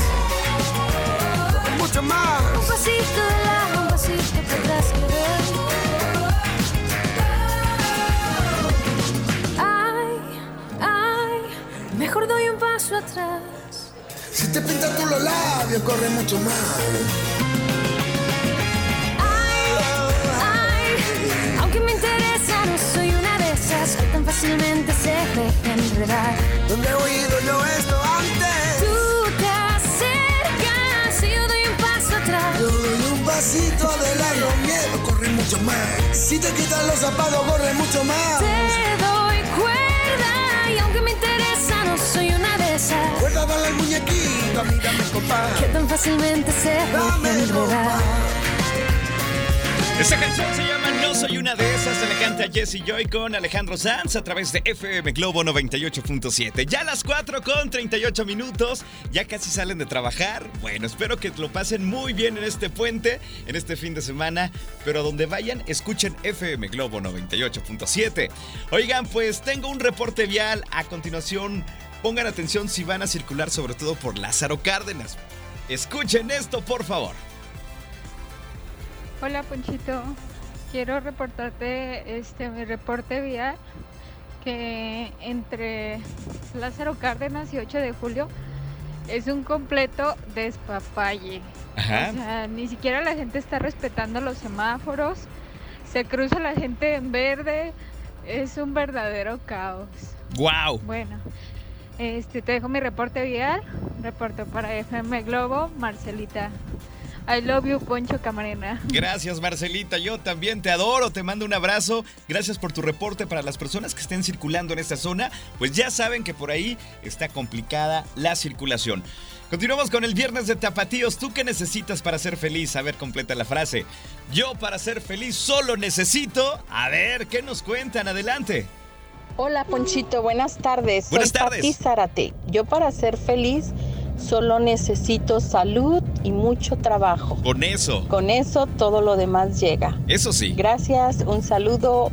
Mucho más. Un pasito de lado, un pasito para atrás. Ay, ay, mejor doy un paso atrás. Si te pintas tú los labios, corre mucho más. Ay, aunque me soy esas que tan fácilmente se deja enredar. ¿Dónde he oído yo esto antes? Tú te acercas y yo doy un paso atrás. Yo doy un pasito adelante, los miedos corren mucho más. Si te quitan los zapatos, corre mucho más. Te doy cuerda y aunque me interesa, no soy una de esas Cuerda, dale al muñequito, mírame, compa. que tan fácilmente se deja enredar. Esta canción se llama No soy una de esas, se le canta Jesse Joy con Alejandro Sanz a través de FM Globo 98.7. Ya a las 4 con 38 minutos, ya casi salen de trabajar. Bueno, espero que lo pasen muy bien en este puente, en este fin de semana, pero donde vayan, escuchen FM Globo 98.7. Oigan, pues tengo un reporte vial a continuación. Pongan atención si van a circular sobre todo por Lázaro Cárdenas. Escuchen esto, por favor. Hola Ponchito, quiero reportarte este mi reporte vial que entre Lázaro Cárdenas y 8 de julio es un completo despapalle. Ajá. O sea, ni siquiera la gente está respetando los semáforos, se cruza la gente en verde, es un verdadero caos. ¡Wow! Bueno, este te dejo mi reporte vial, reporto para FM Globo, Marcelita. I love you, Poncho Camarena. Gracias Marcelita, yo también te adoro, te mando un abrazo, gracias por tu reporte para las personas que estén circulando en esta zona, pues ya saben que por ahí está complicada la circulación. Continuamos con el viernes de tapatíos, ¿tú qué necesitas para ser feliz? A ver, completa la frase. Yo para ser feliz solo necesito... A ver, ¿qué nos cuentan? Adelante. Hola Ponchito, buenas tardes. Buenas Soy tardes. Pati Zárate. Yo para ser feliz solo necesito salud y mucho trabajo. Con eso, Con eso todo lo demás llega. eso sí. Gracias, un saludo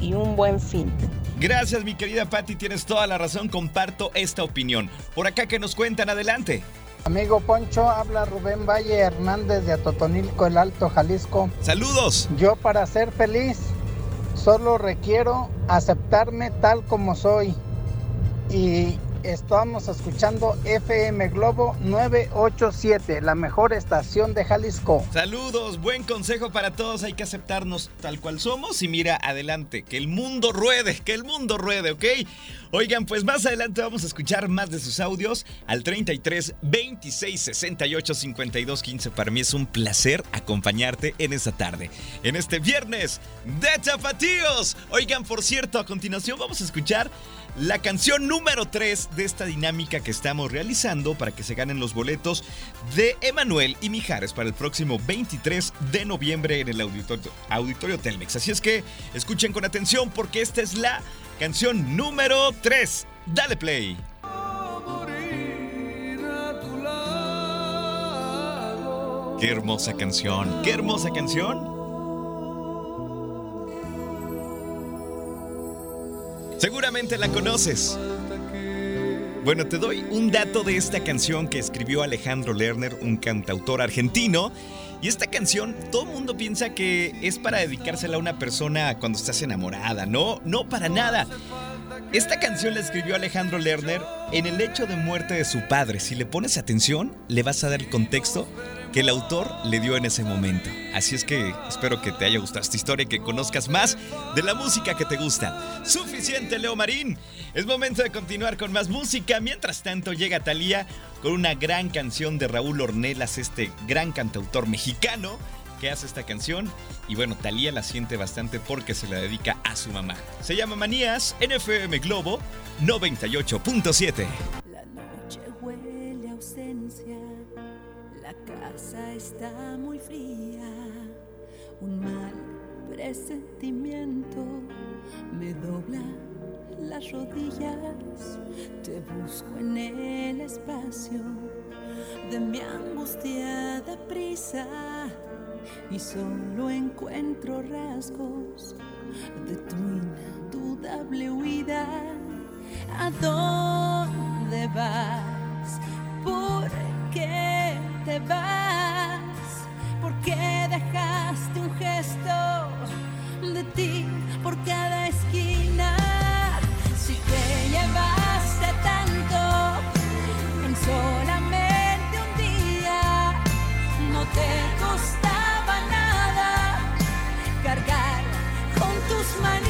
y un buen fin. Gracias mi querida Patti, tienes toda la razón, comparto esta opinión. Por acá que nos cuentan, adelante. Amigo Poncho, habla Rubén Valle Hernández de Atotonilco, el Alto Jalisco. Saludos. Yo para ser feliz solo requiero aceptarme tal como soy. Y estamos escuchando FM Globo 987, la mejor estación de Jalisco. Saludos, buen consejo para todos. Hay que aceptarnos tal cual somos y mira adelante, que el mundo ruede, que el mundo ruede, ¿ok? Oigan, pues más adelante vamos a escuchar más de sus audios al 33 26 68 52 15. Para mí es un placer acompañarte en esta tarde, en este viernes de Tapatíos. Oigan, por cierto, a continuación vamos a escuchar la canción número 3 de esta dinámica que estamos realizando para que se ganen los boletos de Emanuel y Mijares para el próximo 23 de noviembre en el auditorio, auditorio Telmex. Así es que escuchen con atención porque esta es la canción número 3. Dale play. Qué hermosa canción, qué hermosa canción. Seguramente la conoces. Bueno, te doy un dato de esta canción que escribió Alejandro Lerner, un cantautor argentino. Y esta canción, todo el mundo piensa que es para dedicársela a una persona cuando estás enamorada. No, no para nada. Esta canción la escribió Alejandro Lerner en el hecho de muerte de su padre. Si le pones atención, le vas a dar el contexto que el autor le dio en ese momento. Así es que espero que te haya gustado esta historia y que conozcas más de la música que te gusta. Suficiente, Leo Marín. Es momento de continuar con más música. Mientras tanto, llega Thalía con una gran canción de Raúl Ornelas, este gran cantautor mexicano que hace esta canción. Y bueno, Thalía la siente bastante porque se la dedica a su mamá. Se llama Manías, NFM Globo 98.7. La noche huele ausencia, casa está muy fría, un mal presentimiento me dobla las rodillas, te busco en el espacio de mi angustia de prisa y solo encuentro rasgos de tu indudable huida. ¿A dónde vas? ¿Por qué te vas? ¿Por qué dejaste un gesto de ti por cada esquina? Si te llevaste tanto en solamente un día, no te costaba nada cargar con tus manías.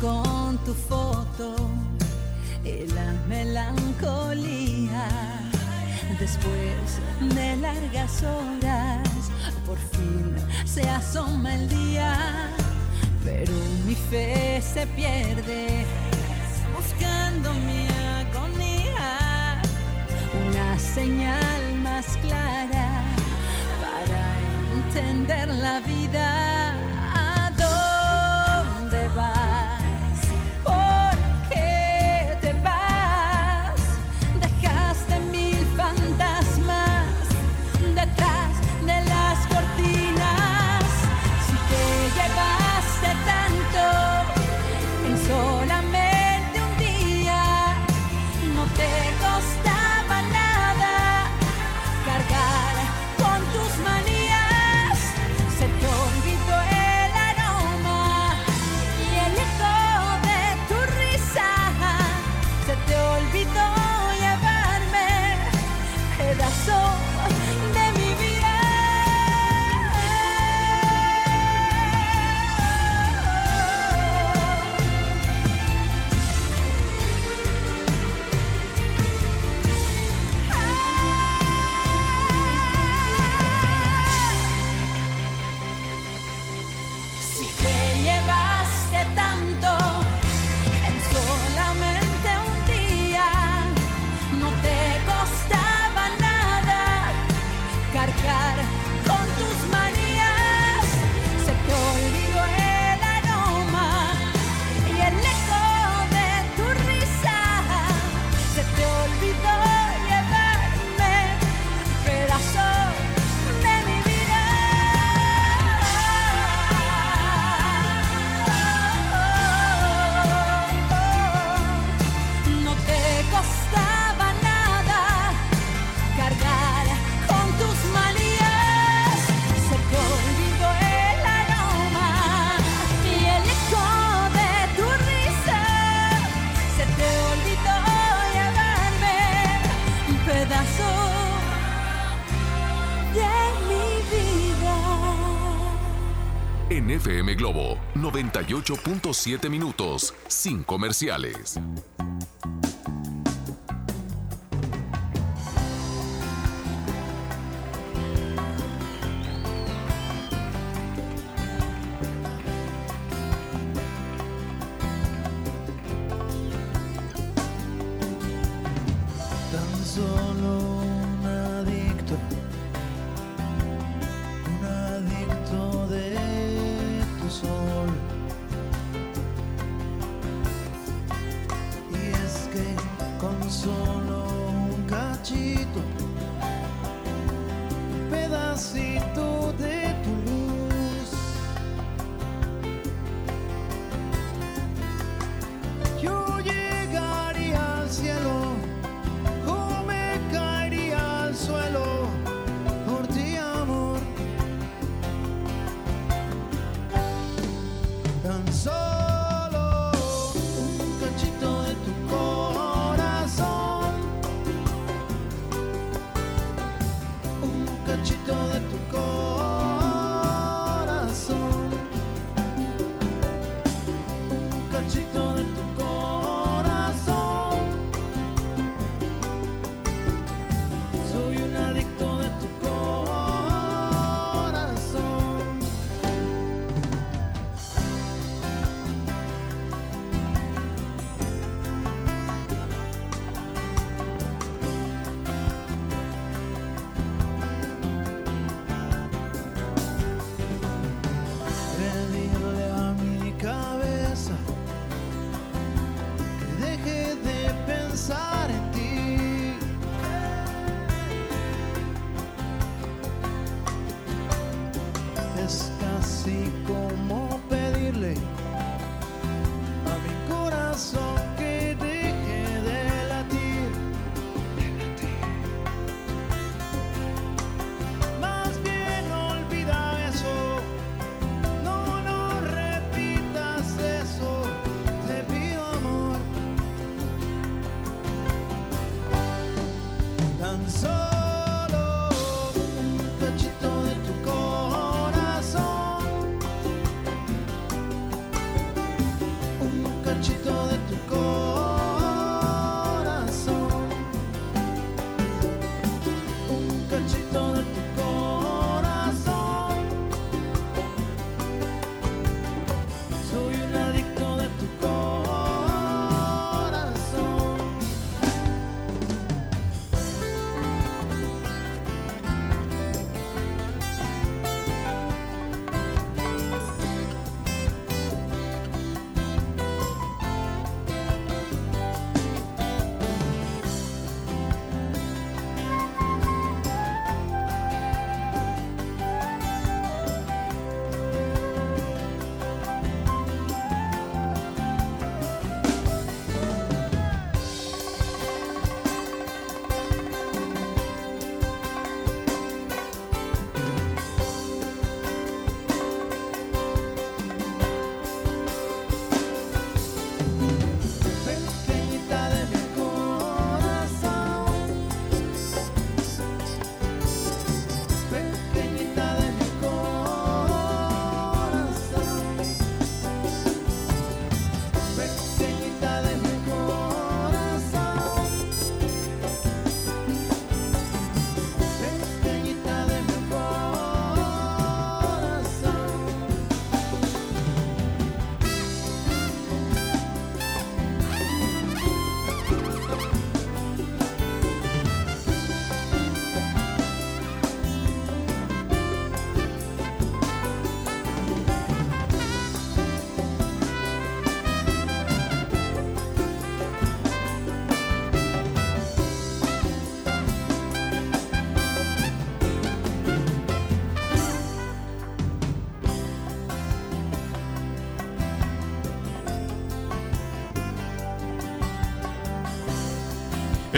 Con tu foto y la melancolía. Después de largas horas, por fin se asoma el día, pero mi fe se pierde buscando mi agonía, una señal más clara para entender la vida. 98.7 minutos, sin comerciales.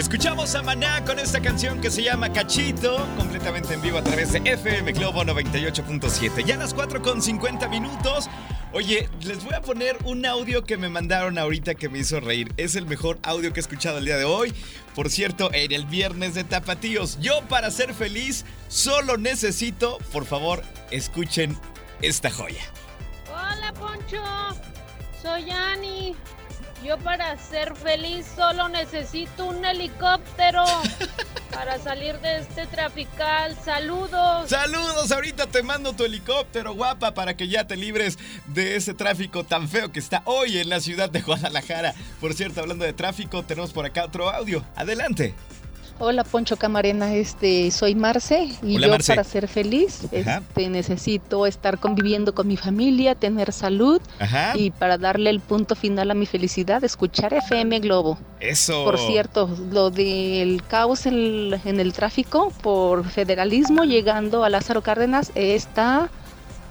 Escuchamos a Maná con esta canción que se llama Cachito, completamente en vivo a través de FM Globo 98.7. Ya a las 4 con 50 minutos. Oye, les voy a poner un audio que me mandaron ahorita que me hizo reír. Es el mejor audio que he escuchado el día de hoy. Por cierto, en el viernes de Tapatíos. Yo para ser feliz solo necesito, por favor, escuchen esta joya. Hola Poncho, soy Ani. Yo para ser feliz solo necesito un helicóptero para salir de este trafical. Saludos. Saludos, ahorita te mando tu helicóptero, guapa, para que ya te libres de ese tráfico tan feo que está hoy en la ciudad de Guadalajara. Por cierto, hablando de tráfico, tenemos por acá otro audio. Adelante. Hola Poncho Camarena, este soy Marce y Hola, yo Marce. para ser feliz este, necesito estar conviviendo con mi familia, tener salud Ajá. y para darle el punto final a mi felicidad escuchar FM Globo. Eso. Por cierto, lo del caos en, en el tráfico por federalismo llegando a Lázaro Cárdenas está,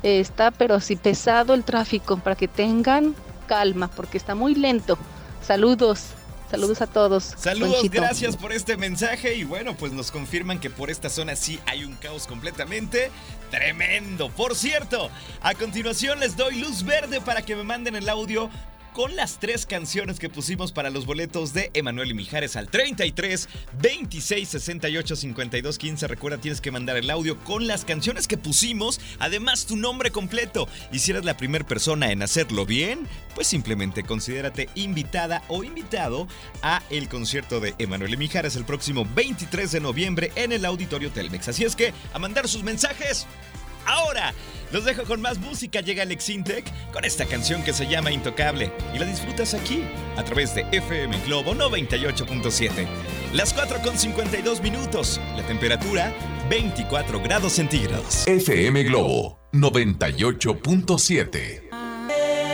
está pero sí pesado el tráfico para que tengan calma porque está muy lento. Saludos, saludos a todos. Saludos, gracias por este mensaje y bueno, pues nos confirman que por esta zona sí hay un caos completamente tremendo. Por cierto, a continuación les doy luz verde para que me manden el audio con las tres canciones que pusimos para los boletos de Emanuel y Mijares al 33 26 68 52 15. Recuerda, tienes que mandar el audio con las canciones que pusimos, además tu nombre completo. Y si eres la primera persona en hacerlo bien, pues simplemente considérate invitada o invitado a el concierto de Emanuel y Mijares el próximo 23 de noviembre en el Auditorio Telmex. Así es que a mandar sus mensajes ahora. Los dejo con más música. Llega Alex Intec con esta canción que se llama Intocable y la disfrutas aquí a través de FM Globo 98.7. Las 4 con 52 minutos. La temperatura 24 grados centígrados. FM Globo 98.7.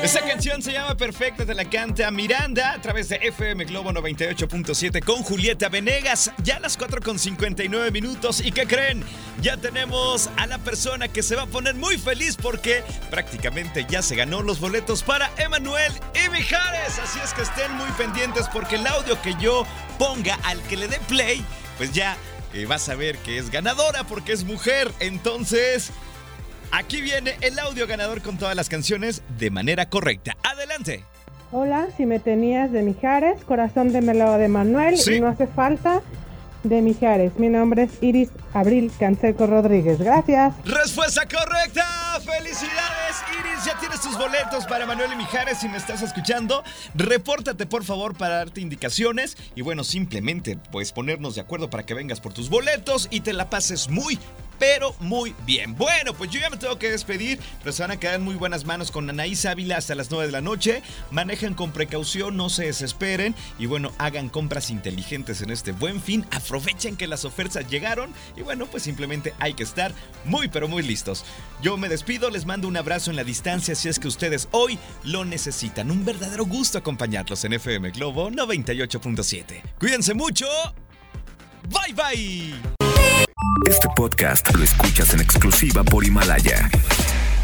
Esta canción se llama Perfecta, te la canta Miranda a través de FM Globo 98.7 con Julieta Venegas. Ya a las 4 con 59 minutos. ¿Y qué creen? Ya tenemos a la persona que se va a poner muy feliz porque prácticamente ya se ganó los boletos para Emanuel y Mijares. Así es que estén muy pendientes porque el audio que yo ponga al que le dé play, pues ya eh, vas a ver que es ganadora porque es mujer. Entonces... Aquí viene el audio ganador con todas las canciones de manera correcta. Adelante. Hola, si me tenías de Mijares, corazón de melao de Manuel Sí. y no hace falta de Mijares. Mi nombre es Iris Abril Canseco Rodríguez. Gracias. Respuesta correcta. Felicidades, Iris. Ya tienes tus boletos para Manuel y Mijares. Si me estás escuchando, repórtate por favor para darte indicaciones. Y bueno, simplemente pues ponernos de acuerdo para que vengas por tus boletos y te la pases muy, pero muy bien. Bueno, pues yo ya me tengo que despedir, pero se van a quedar en muy buenas manos con Anaís Ávila hasta las 9 de la noche. Manejen con precaución, no se desesperen y bueno, hagan compras inteligentes en este buen fin. Aprovechen que las ofertas llegaron y bueno, pues simplemente hay que estar muy, pero muy listos. Yo me despido, les mando un abrazo en la distancia si es que ustedes hoy lo necesitan. Un verdadero gusto acompañarlos en FM Globo 98.7. Cuídense mucho. Bye bye. Este podcast lo escuchas en exclusiva por Himalaya.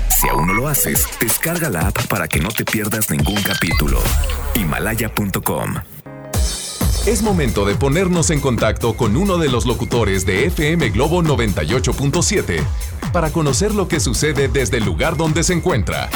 Si aún no lo haces, descarga la app para que no te pierdas ningún capítulo. Himalaya.com Es momento de ponernos en contacto con uno de los locutores de FM Globo 98.7 para conocer lo que sucede desde el lugar donde se encuentra.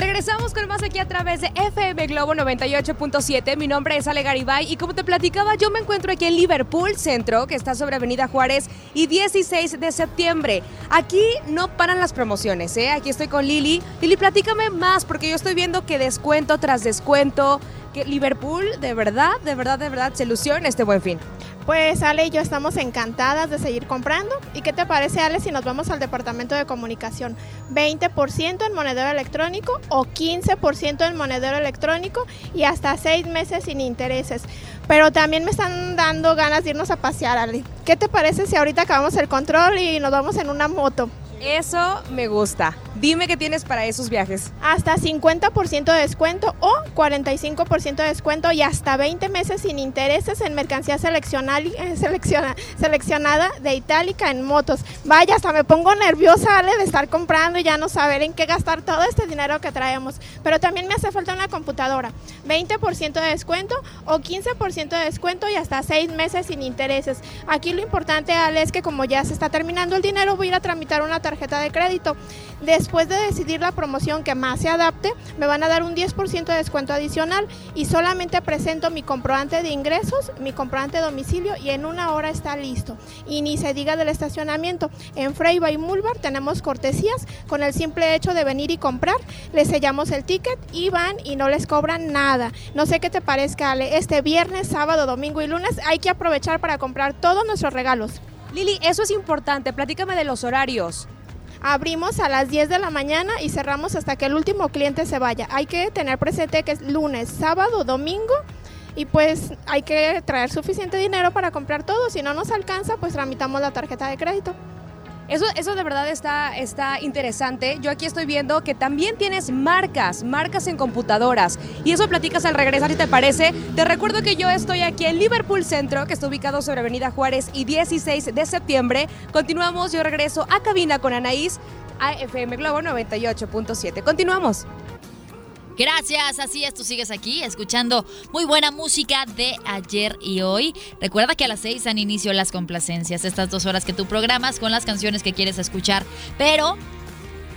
Regresamos con más aquí a través de FM Globo 98.7. Mi nombre es Ale Garibay y como te platicaba, yo me encuentro aquí en Liverpool Centro, que está sobre Avenida Juárez y 16 de septiembre. Aquí no paran las promociones, ¿eh? Aquí estoy con Lili. Lili, platícame más porque yo estoy viendo que descuento tras descuento, que Liverpool de verdad, de verdad, de verdad se ilusiona este buen fin. Pues Ale y yo estamos encantadas de seguir comprando. ¿Y qué te parece Ale si nos vamos al departamento de comunicación? 20% en monedero electrónico o 15% en monedero electrónico y hasta 6 meses sin intereses. Pero también me están dando ganas de irnos a pasear Ale. ¿Qué te parece si ahorita acabamos el control y nos vamos en una moto? Eso me gusta. Dime qué tienes para esos viajes. Hasta 50% de descuento o 45% de descuento y hasta 20 meses sin intereses en mercancía eh, selecciona- seleccionada de Itálica en motos. Vaya, hasta me pongo nerviosa Ale, de estar comprando y ya no saber en qué gastar todo este dinero que traemos. Pero también me hace falta una computadora. 20% de descuento o 15% de descuento y hasta 6 meses sin intereses. Aquí lo importante, Ale, es que como ya se está terminando el dinero, voy a ir a tramitar una tarjeta de crédito. Después de decidir la promoción que más se adapte, me van a dar un 10% de descuento adicional y solamente presento mi comprobante de ingresos, mi comprobante de domicilio y en una hora está listo. Y ni se diga del estacionamiento. En Freiba y Mulbar tenemos cortesías con el simple hecho de venir y comprar. Les sellamos el ticket y van y no les cobran nada. No sé qué te parezca, Ale. Este viernes, sábado, domingo y lunes hay que aprovechar para comprar todos nuestros regalos. Lili, eso es importante. Platícame de los horarios. Abrimos a las 10 de la mañana y cerramos hasta que el último cliente se vaya. Hay que tener presente que es lunes, sábado, domingo y pues hay que traer suficiente dinero para comprar todo. Si no nos alcanza, pues tramitamos la tarjeta de crédito. Eso, eso de verdad está, está interesante. Yo aquí estoy viendo que también tienes marcas, marcas en computadoras. Y eso platicas al regresar, si te parece. Te recuerdo que yo estoy aquí en Liverpool Centro, que está ubicado sobre Avenida Juárez y 16 de septiembre. Continuamos, yo regreso a cabina con Anaís a FM Globo 98.7. Continuamos. Gracias, así es, tú sigues aquí escuchando muy buena música de ayer y hoy. Recuerda que a las 6 dan inicio las complacencias, estas dos horas que tú programas con las canciones que quieres escuchar, pero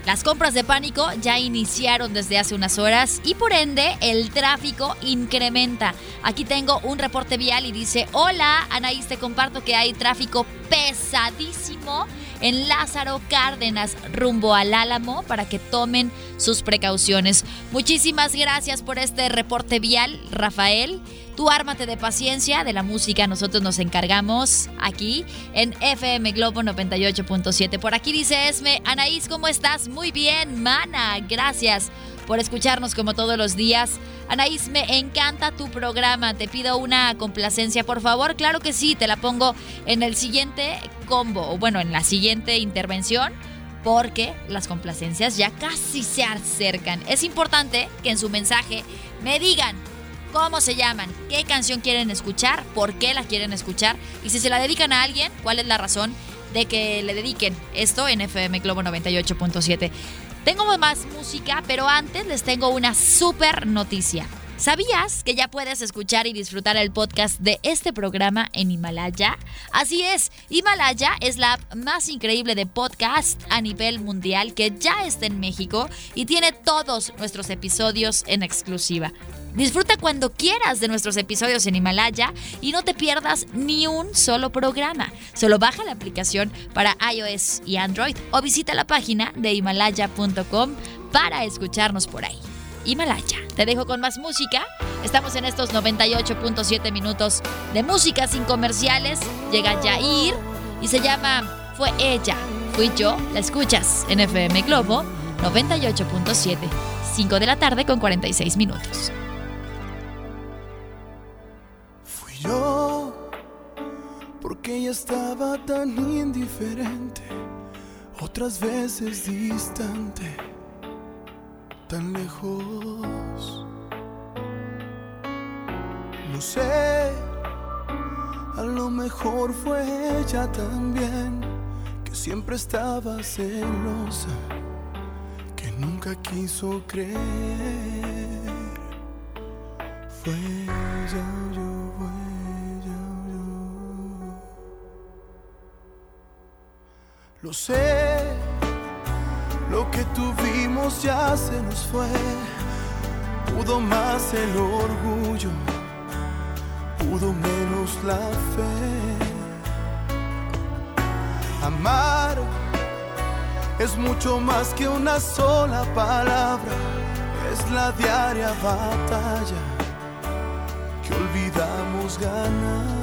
las compras de pánico ya iniciaron desde hace unas horas y por ende el tráfico incrementa. Aquí tengo un reporte vial y dice, hola Anaís, te comparto que hay tráfico pesadísimo en Lázaro Cárdenas rumbo al Álamo para que tomen sus precauciones. Muchísimas gracias por este reporte vial, Rafael. Tú ármate de paciencia, de la música nosotros nos encargamos aquí en FM Globo 98.7. Por aquí dice Esme, Anaís, ¿cómo estás? Muy bien, mana, gracias por escucharnos como todos los días. Anaís, me encanta tu programa. Te pido una complacencia, por favor. Claro que sí, te la pongo en el siguiente combo, o bueno, en la siguiente intervención, porque las complacencias ya casi se acercan. Es importante que en su mensaje me digan cómo se llaman, qué canción quieren escuchar, por qué la quieren escuchar y si se la dedican a alguien, cuál es la razón de que le dediquen esto en FM Globo 98.7. Tengo más música, pero antes les tengo una super noticia. ¿Sabías que ya puedes escuchar y disfrutar el podcast de este programa en Himalaya? Así es, Himalaya es la app más increíble de podcast a nivel mundial que ya está en México y tiene todos nuestros episodios en exclusiva. Disfruta cuando quieras de nuestros episodios en Himalaya y no te pierdas ni un solo programa. Solo baja la aplicación para iOS y Android o visita la página de himalaya.com para escucharnos por ahí. Himalaya. Te dejo con más música. Estamos en estos 98.7 minutos de música sin comerciales. Llega Jair y se llama Fue ella, fui yo. La escuchas en FM Globo 98.7. 5 de la tarde con 46 minutos. Yo, porque ella estaba tan indiferente, otras veces distante, tan lejos. No sé, a lo mejor fue ella también, que siempre estaba celosa, que nunca quiso creer. Fue ella yo, Lo sé, lo que tuvimos ya se nos fue. Pudo más el orgullo, pudo menos la fe. Amar es mucho más que una sola palabra, es la diaria batalla que olvidamos ganar.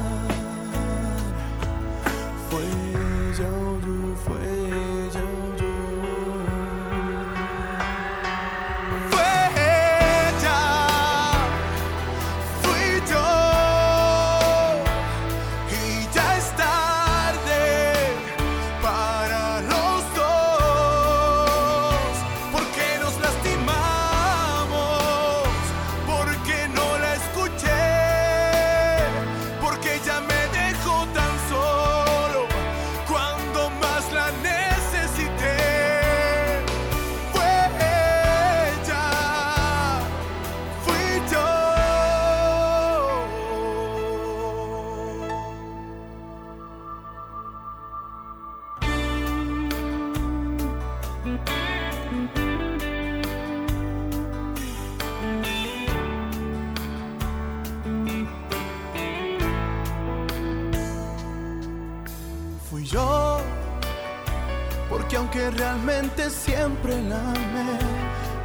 Aunque realmente siempre la amé,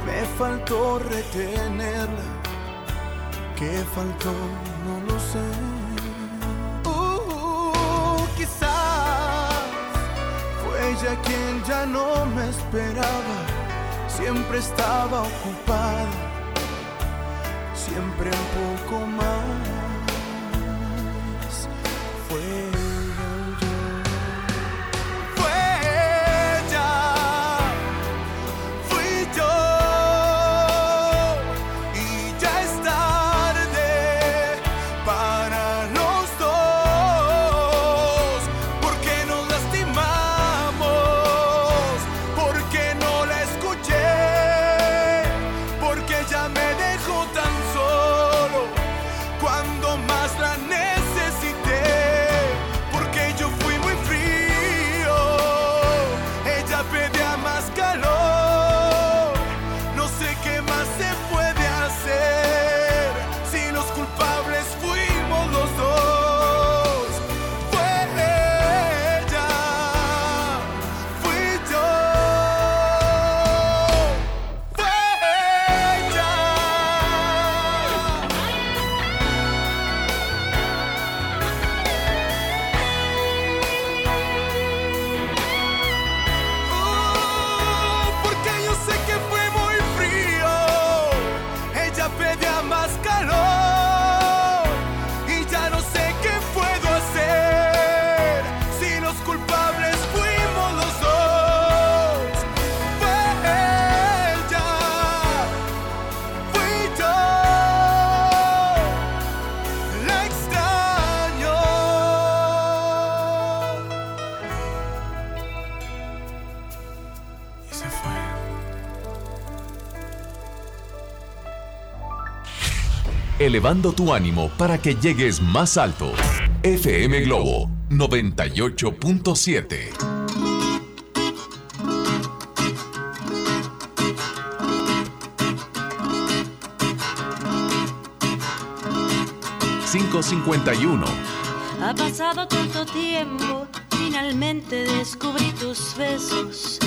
me faltó retenerla. ¿Qué faltó? No lo sé. Uh, quizás fue ella quien ya no me esperaba. Siempre estaba ocupada, siempre un poco más. Elevando tu ánimo para que llegues más alto. FM Globo 98.7. ...551... Ha pasado tanto tiempo, finalmente descubrí tus besos.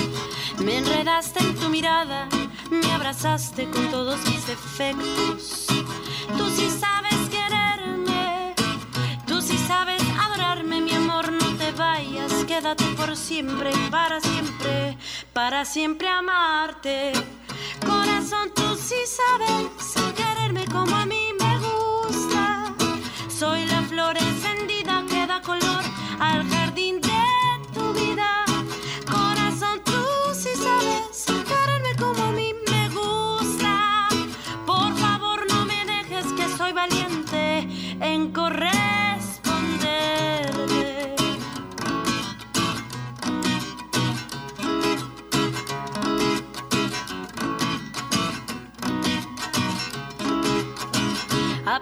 Me enredaste en tu mirada, me abrazaste con todos mis defectos. Tú sí sabes adorarme, mi amor, no te vayas, quédate por siempre, para siempre, para siempre amarte. Corazón, tú sí sabes quererme como a mí me gusta. Soy la flor encendida que da color al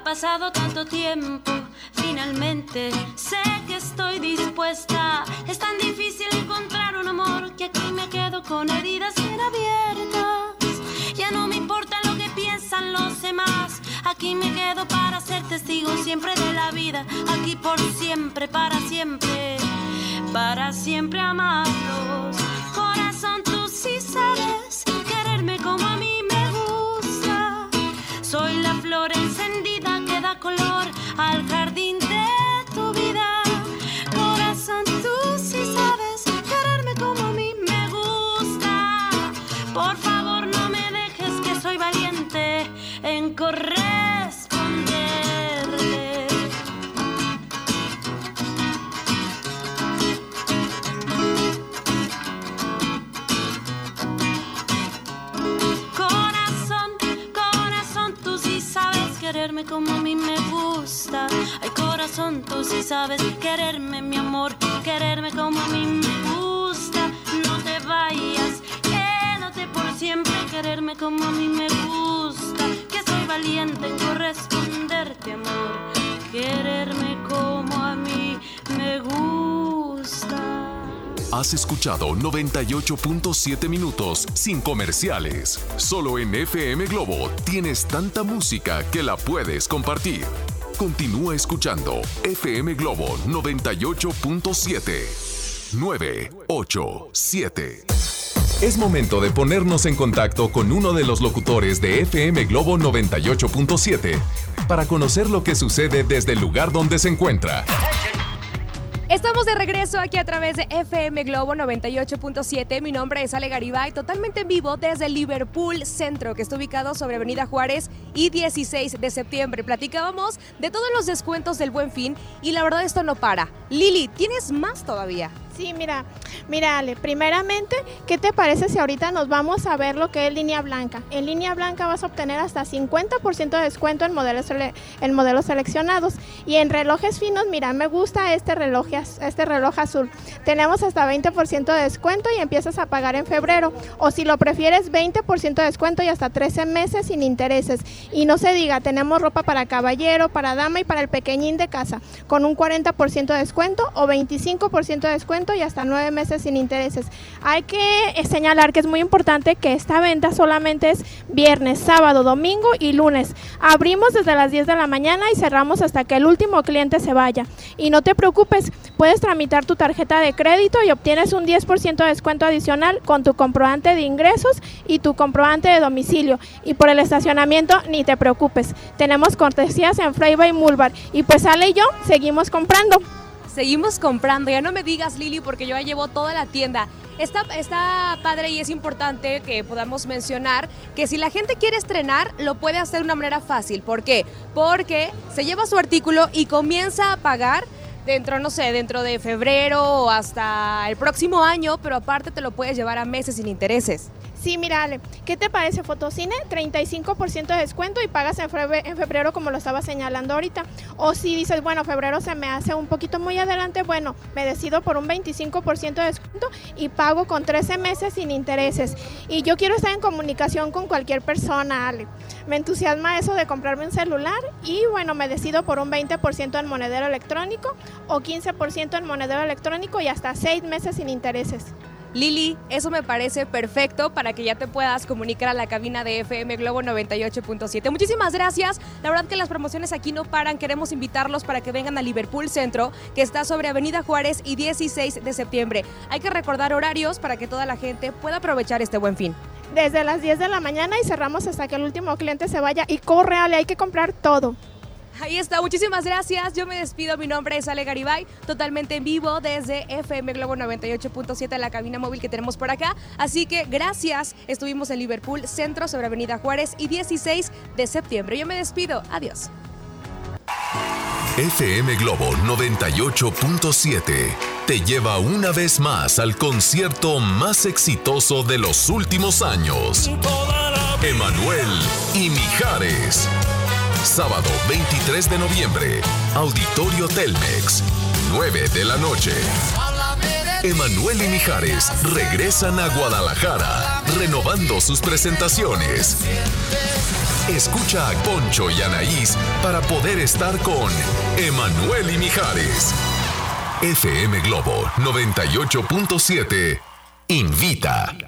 pasado tanto tiempo, finalmente sé que estoy dispuesta. Es tan difícil encontrar un amor que aquí me quedo con heridas bien abiertas. Ya no me importa lo que piensan los demás. Aquí me quedo para ser testigo siempre de la vida. Aquí por siempre, para siempre, para siempre amarlos. Corazón, tú sí sabes quererme como a mí me gusta. Soy la flor encendida da color al jardín de tu vida. Corazón, tú sí sabes quererme como a mí me gusta. Por favor, corazón, tú sí sabes quererme, mi amor, quererme como a mí me gusta. No te vayas, quédate por siempre, quererme como a mí me gusta. Que soy valiente en corresponderte, amor, quererme como a mí me gusta. Has escuchado 98.7 minutos sin comerciales. Solo en FM Globo tienes tanta música que la puedes compartir. Continúa escuchando FM Globo 98.7. 987. Es momento de ponernos en contacto con uno de los locutores de FM Globo 98.7 para conocer lo que sucede desde el lugar donde se encuentra. Estamos de regreso aquí a través de FM Globo 98.7. Mi nombre es Ale Garibay, totalmente en vivo desde Liverpool Centro, que está ubicado sobre Avenida Juárez y 16 de septiembre. Platicábamos de todos los descuentos del Buen Fin y la verdad esto no para. Lili, ¿tienes más todavía? Sí, mira, mira Ale, primeramente, ¿qué te parece si ahorita nos vamos a ver lo que es línea blanca? En línea blanca vas a obtener hasta 50% de descuento en modelos, en modelos seleccionados. Y en relojes finos, mira, me gusta este reloj, este reloj azul. Tenemos hasta 20% de descuento y empiezas a pagar en febrero. O si lo prefieres, 20% de descuento y hasta 13 meses sin intereses. Y no se diga, tenemos ropa para caballero, para dama y para el pequeñín de casa, con un 40% de descuento o 25% de descuento y hasta 9 meses sin intereses. Hay que eh, señalar que es muy importante que esta venta solamente es viernes, sábado, domingo y lunes. Abrimos desde las 10 de la mañana y cerramos hasta que el último cliente se vaya. Y no te preocupes, puedes tramitar tu tarjeta de crédito y obtienes un 10% de descuento adicional con tu comprobante de ingresos y tu comprobante de domicilio. Y por el estacionamiento, ni te preocupes. Tenemos cortesías en Freiba y Mulbar. Y pues Ale y yo seguimos comprando. Seguimos comprando, ya no me digas Lili porque yo ya llevo toda la tienda. Está, está padre y es importante que podamos mencionar que si la gente quiere estrenar, lo puede hacer de una manera fácil. ¿Por qué? Porque se lleva su artículo y comienza a pagar dentro, no sé, dentro de febrero o hasta el próximo año, pero aparte te lo puedes llevar a meses sin intereses. Sí, mira, Ale, ¿qué te parece Fotocine? 35% de descuento y pagas en febrero, como lo estaba señalando ahorita. O si dices, bueno, febrero se me hace un poquito muy adelante, bueno, me decido por un 25% de descuento y pago con 13 meses sin intereses. Y yo quiero estar en comunicación con cualquier persona, Ale. Me entusiasma eso de comprarme un celular y bueno, me decido por un 20% en monedero electrónico o 15% en monedero electrónico y hasta 6 meses sin intereses. Lili, eso me parece perfecto para que ya te puedas comunicar a la cabina de FM Globo 98.7. Muchísimas gracias. La verdad que las promociones aquí no paran. Queremos invitarlos para que vengan a Liverpool Centro, que está sobre Avenida Juárez y 16 de septiembre. Hay que recordar horarios para que toda la gente pueda aprovechar este buen fin. Desde las 10 de la mañana y cerramos hasta que el último cliente se vaya y corre, Ale, hay que comprar todo. Ahí está, muchísimas gracias. Yo me despido. Mi nombre es Ale Garibay, totalmente en vivo desde FM Globo 98.7, la cabina móvil que tenemos por acá. Así que gracias. Estuvimos en Liverpool, centro sobre Avenida Juárez y 16 de septiembre. Yo me despido. Adiós. FM Globo 98.7 te lleva una vez más al concierto más exitoso de los últimos años. Emanuel y Mijares. Sábado 23 de noviembre, Auditorio Telmex, 9 de la noche. Emanuel y Mijares regresan a Guadalajara, renovando sus presentaciones. Escucha a Poncho y Anaís para poder estar con Emanuel y Mijares. FM Globo 98.7 invita.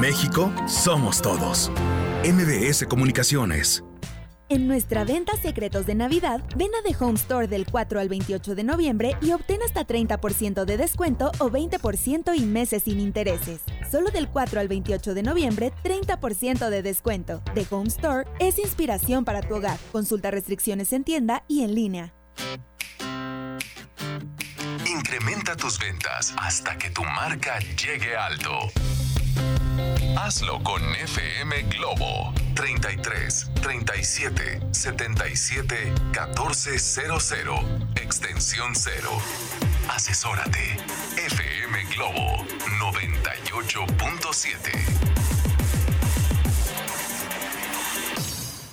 México somos todos. MBS Comunicaciones. En nuestra venta secretos de Navidad, ven a The Home Store del 4 al 28 de noviembre y obtén hasta 30% de descuento o 20% y meses sin intereses. Solo del 4 al 28 de noviembre, 30% de descuento. The Home Store es inspiración para tu hogar. Consulta restricciones en tienda y en línea. Incrementa tus ventas hasta que tu marca llegue alto. Hazlo con FM Globo 33 37 77 1400 extensión 0. Asesórate. FM Globo 98.7.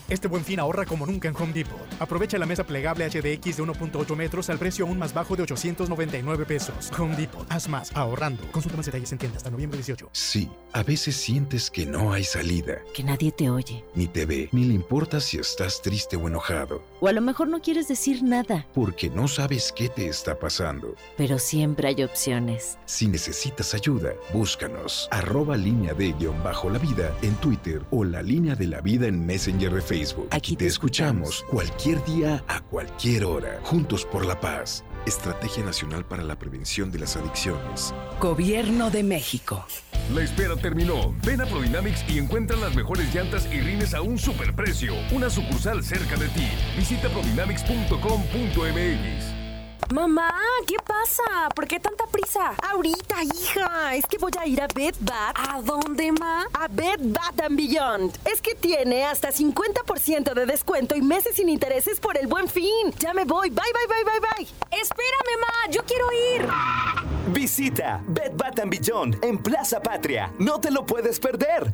Este buen fin ahorra como nunca en Home Depot. Aprovecha la mesa plegable HDX de 1.8 metros al precio aún más bajo de 899 pesos. Home Depot. Haz más ahorrando. Consulta más detalles en tienda hasta noviembre 18. Sí, a veces sientes que no hay salida, Que nadie te oye. ni te ve, ni le importa si estás triste o enojado, O a lo mejor no quieres decir nada, porque no sabes qué te está pasando. pero siempre hay opciones. Si necesitas ayuda, búscanos. Arroba línea de guion bajo la vida en Twitter o la línea de la vida en Messenger de Facebook. Aquí te escuchamos cualquier día a cualquier hora. Juntos por la paz. Estrategia Nacional para la Prevención de las Adicciones. Gobierno de México. La espera terminó. Ven a Prodynamics y encuentra las mejores llantas y rines a un superprecio. Una sucursal cerca de ti. Visita prodynamics.com.mx. Mamá, ¿qué pasa? ¿Por qué tanta prisa? Ahorita, hija. Es que voy a ir a Bed Bath. ¿A dónde, ma? A Bed Bath and Beyond. Es que tiene hasta 50% de descuento y meses sin intereses por el buen fin. Ya me voy. Bye, bye, bye, bye, bye. Espérame, ma. Yo quiero ir. Visita Bed Bath and Beyond en Plaza Patria. No te lo puedes perder.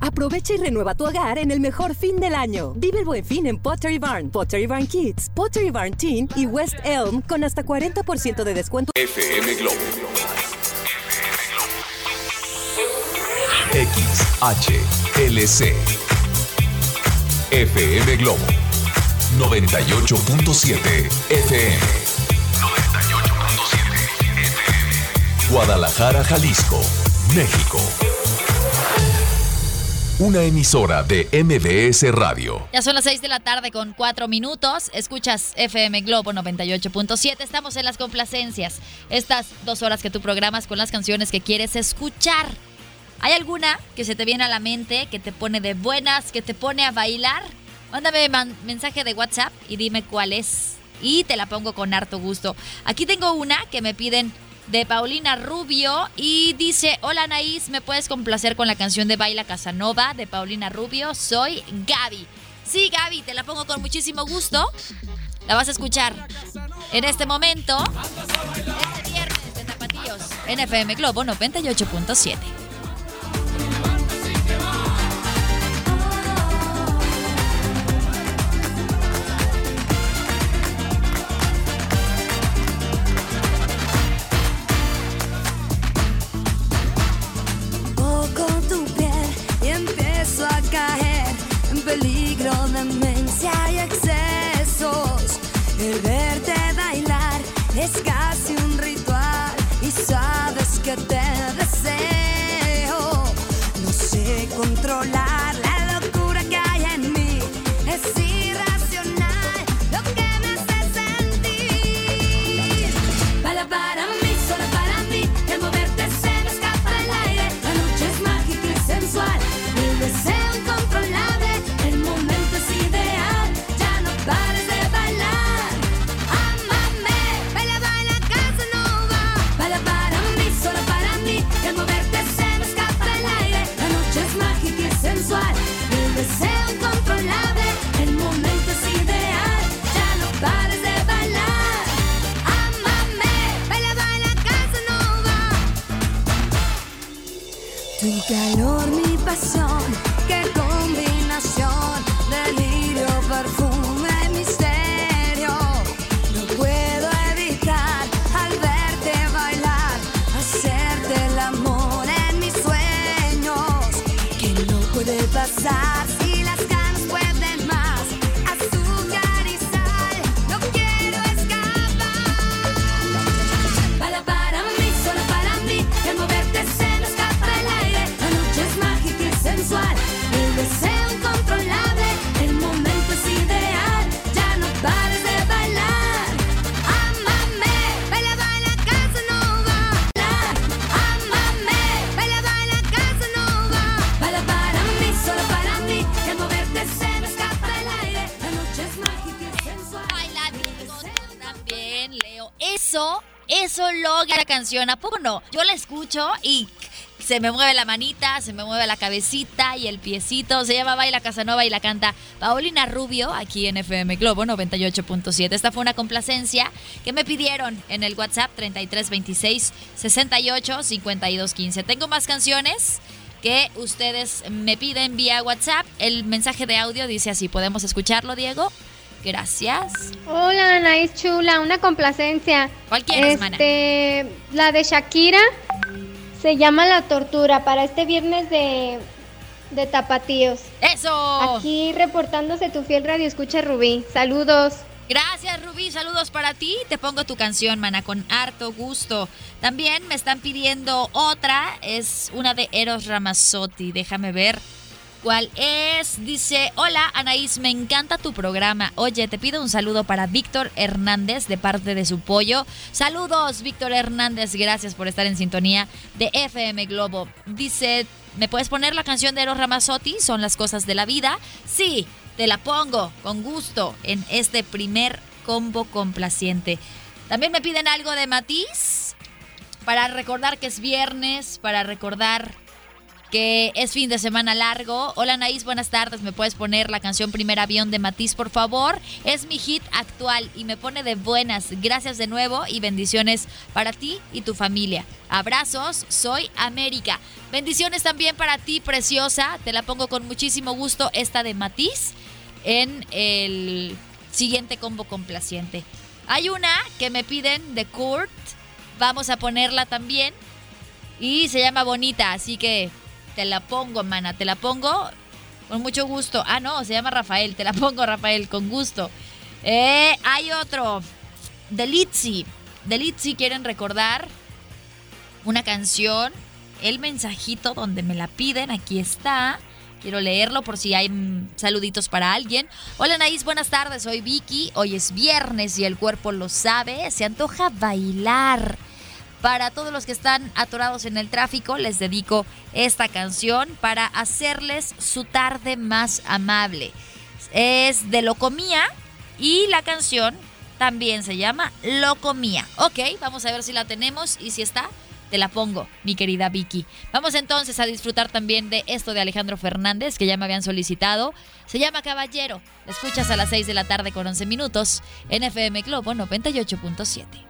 Aprovecha y renueva tu hogar en el mejor fin del año. Vive el buen fin en Pottery Barn, Pottery Barn Kids, Pottery Barn Teen y West Elm con hasta 40% de descuento. FM Globo. XHLC. FM Globo. 98.7 FM. 98.7 FM. Guadalajara, Jalisco, México. Una emisora de MBS Radio. Ya son las 6 de la tarde con 4 minutos. Escuchas FM Globo 98.7. Estamos en las complacencias. Estas dos horas que tú programas con las canciones que quieres escuchar. ¿Hay alguna que se te viene a la mente, que te pone de buenas, que te pone a bailar? Mándame mensaje de WhatsApp y dime cuál es. Y te la pongo con harto gusto. Aquí tengo una que me piden de Paulina Rubio y dice, hola Anaís, ¿me puedes complacer con la canción de Baila Casanova de Paulina Rubio? Soy Gaby. Sí, Gaby, te la pongo con muchísimo gusto. La vas a escuchar en este momento, este viernes de Tapatíos, en FM Globo 98.7. canción. ¿A poco no? Yo la escucho y se me mueve la manita, se me mueve la cabecita y el piecito. Se llama Baila Casanova y la canta Paulina Rubio aquí en FM Globo 98.7. Esta fue una complacencia que me pidieron en el WhatsApp 3326 68 52 15. Tengo más canciones que ustedes me piden vía WhatsApp. El mensaje de audio dice así. ¿Podemos escucharlo, Diego? Gracias. Hola, Anaís Chula, una complacencia. ¿Cuál quieres, mana? este, La de Shakira se llama La Tortura para este viernes de, de Tapatíos. ¡Eso! Aquí reportándose tu fiel radio escucha Rubí. Saludos. Gracias, Rubí. Saludos para ti. Te pongo tu canción, mana, con harto gusto. También me están pidiendo otra. Es una de Eros Ramazzotti. Déjame ver. ¿Cuál es? Dice, hola Anaís, me encanta tu programa. Oye, te pido un saludo para Víctor Hernández de parte de su pollo. Saludos, Víctor Hernández, gracias por estar en sintonía de FM Globo. Dice, ¿Me puedes poner la canción de Eros Ramazzotti? Son las cosas de la vida. Sí, te la pongo con gusto en este primer combo complaciente. También me piden algo de Matiz para recordar que es viernes, para recordar que es fin de semana largo. Hola Naís, buenas tardes. ¿Me puedes poner la canción Primer Avión de Matiz, por favor? Es mi hit actual y me pone de buenas. Gracias de nuevo y bendiciones para ti y tu familia. Abrazos, soy América. Bendiciones también para ti, preciosa. Te la pongo con muchísimo gusto esta de Matiz en el siguiente combo complaciente. Hay una que me piden de Kurt. Vamos a ponerla también. Y se llama Bonita, así que te la pongo, mana, te la pongo con mucho gusto. Ah, no, se llama Rafael, te la pongo, Rafael, con gusto. Eh, hay otro, de Litzy. Quieren recordar una canción, el mensajito donde me la piden, aquí está. Quiero leerlo por si hay mm, saluditos para alguien. Hola Naís, buenas tardes, soy Vicky. Hoy es viernes y el cuerpo lo sabe. Se antoja bailar. Para todos los que están atorados en el tráfico, les dedico esta canción para hacerles su tarde más amable. Es de Locomía y la canción también se llama Locomía. Ok, vamos a ver si la tenemos y si está, te la pongo, mi querida Vicky. Vamos entonces a disfrutar también de esto de Alejandro Fernández, que ya me habían solicitado. Se llama Caballero. Escuchas a las 6 de la tarde con 11 minutos en FM Globo 98.7.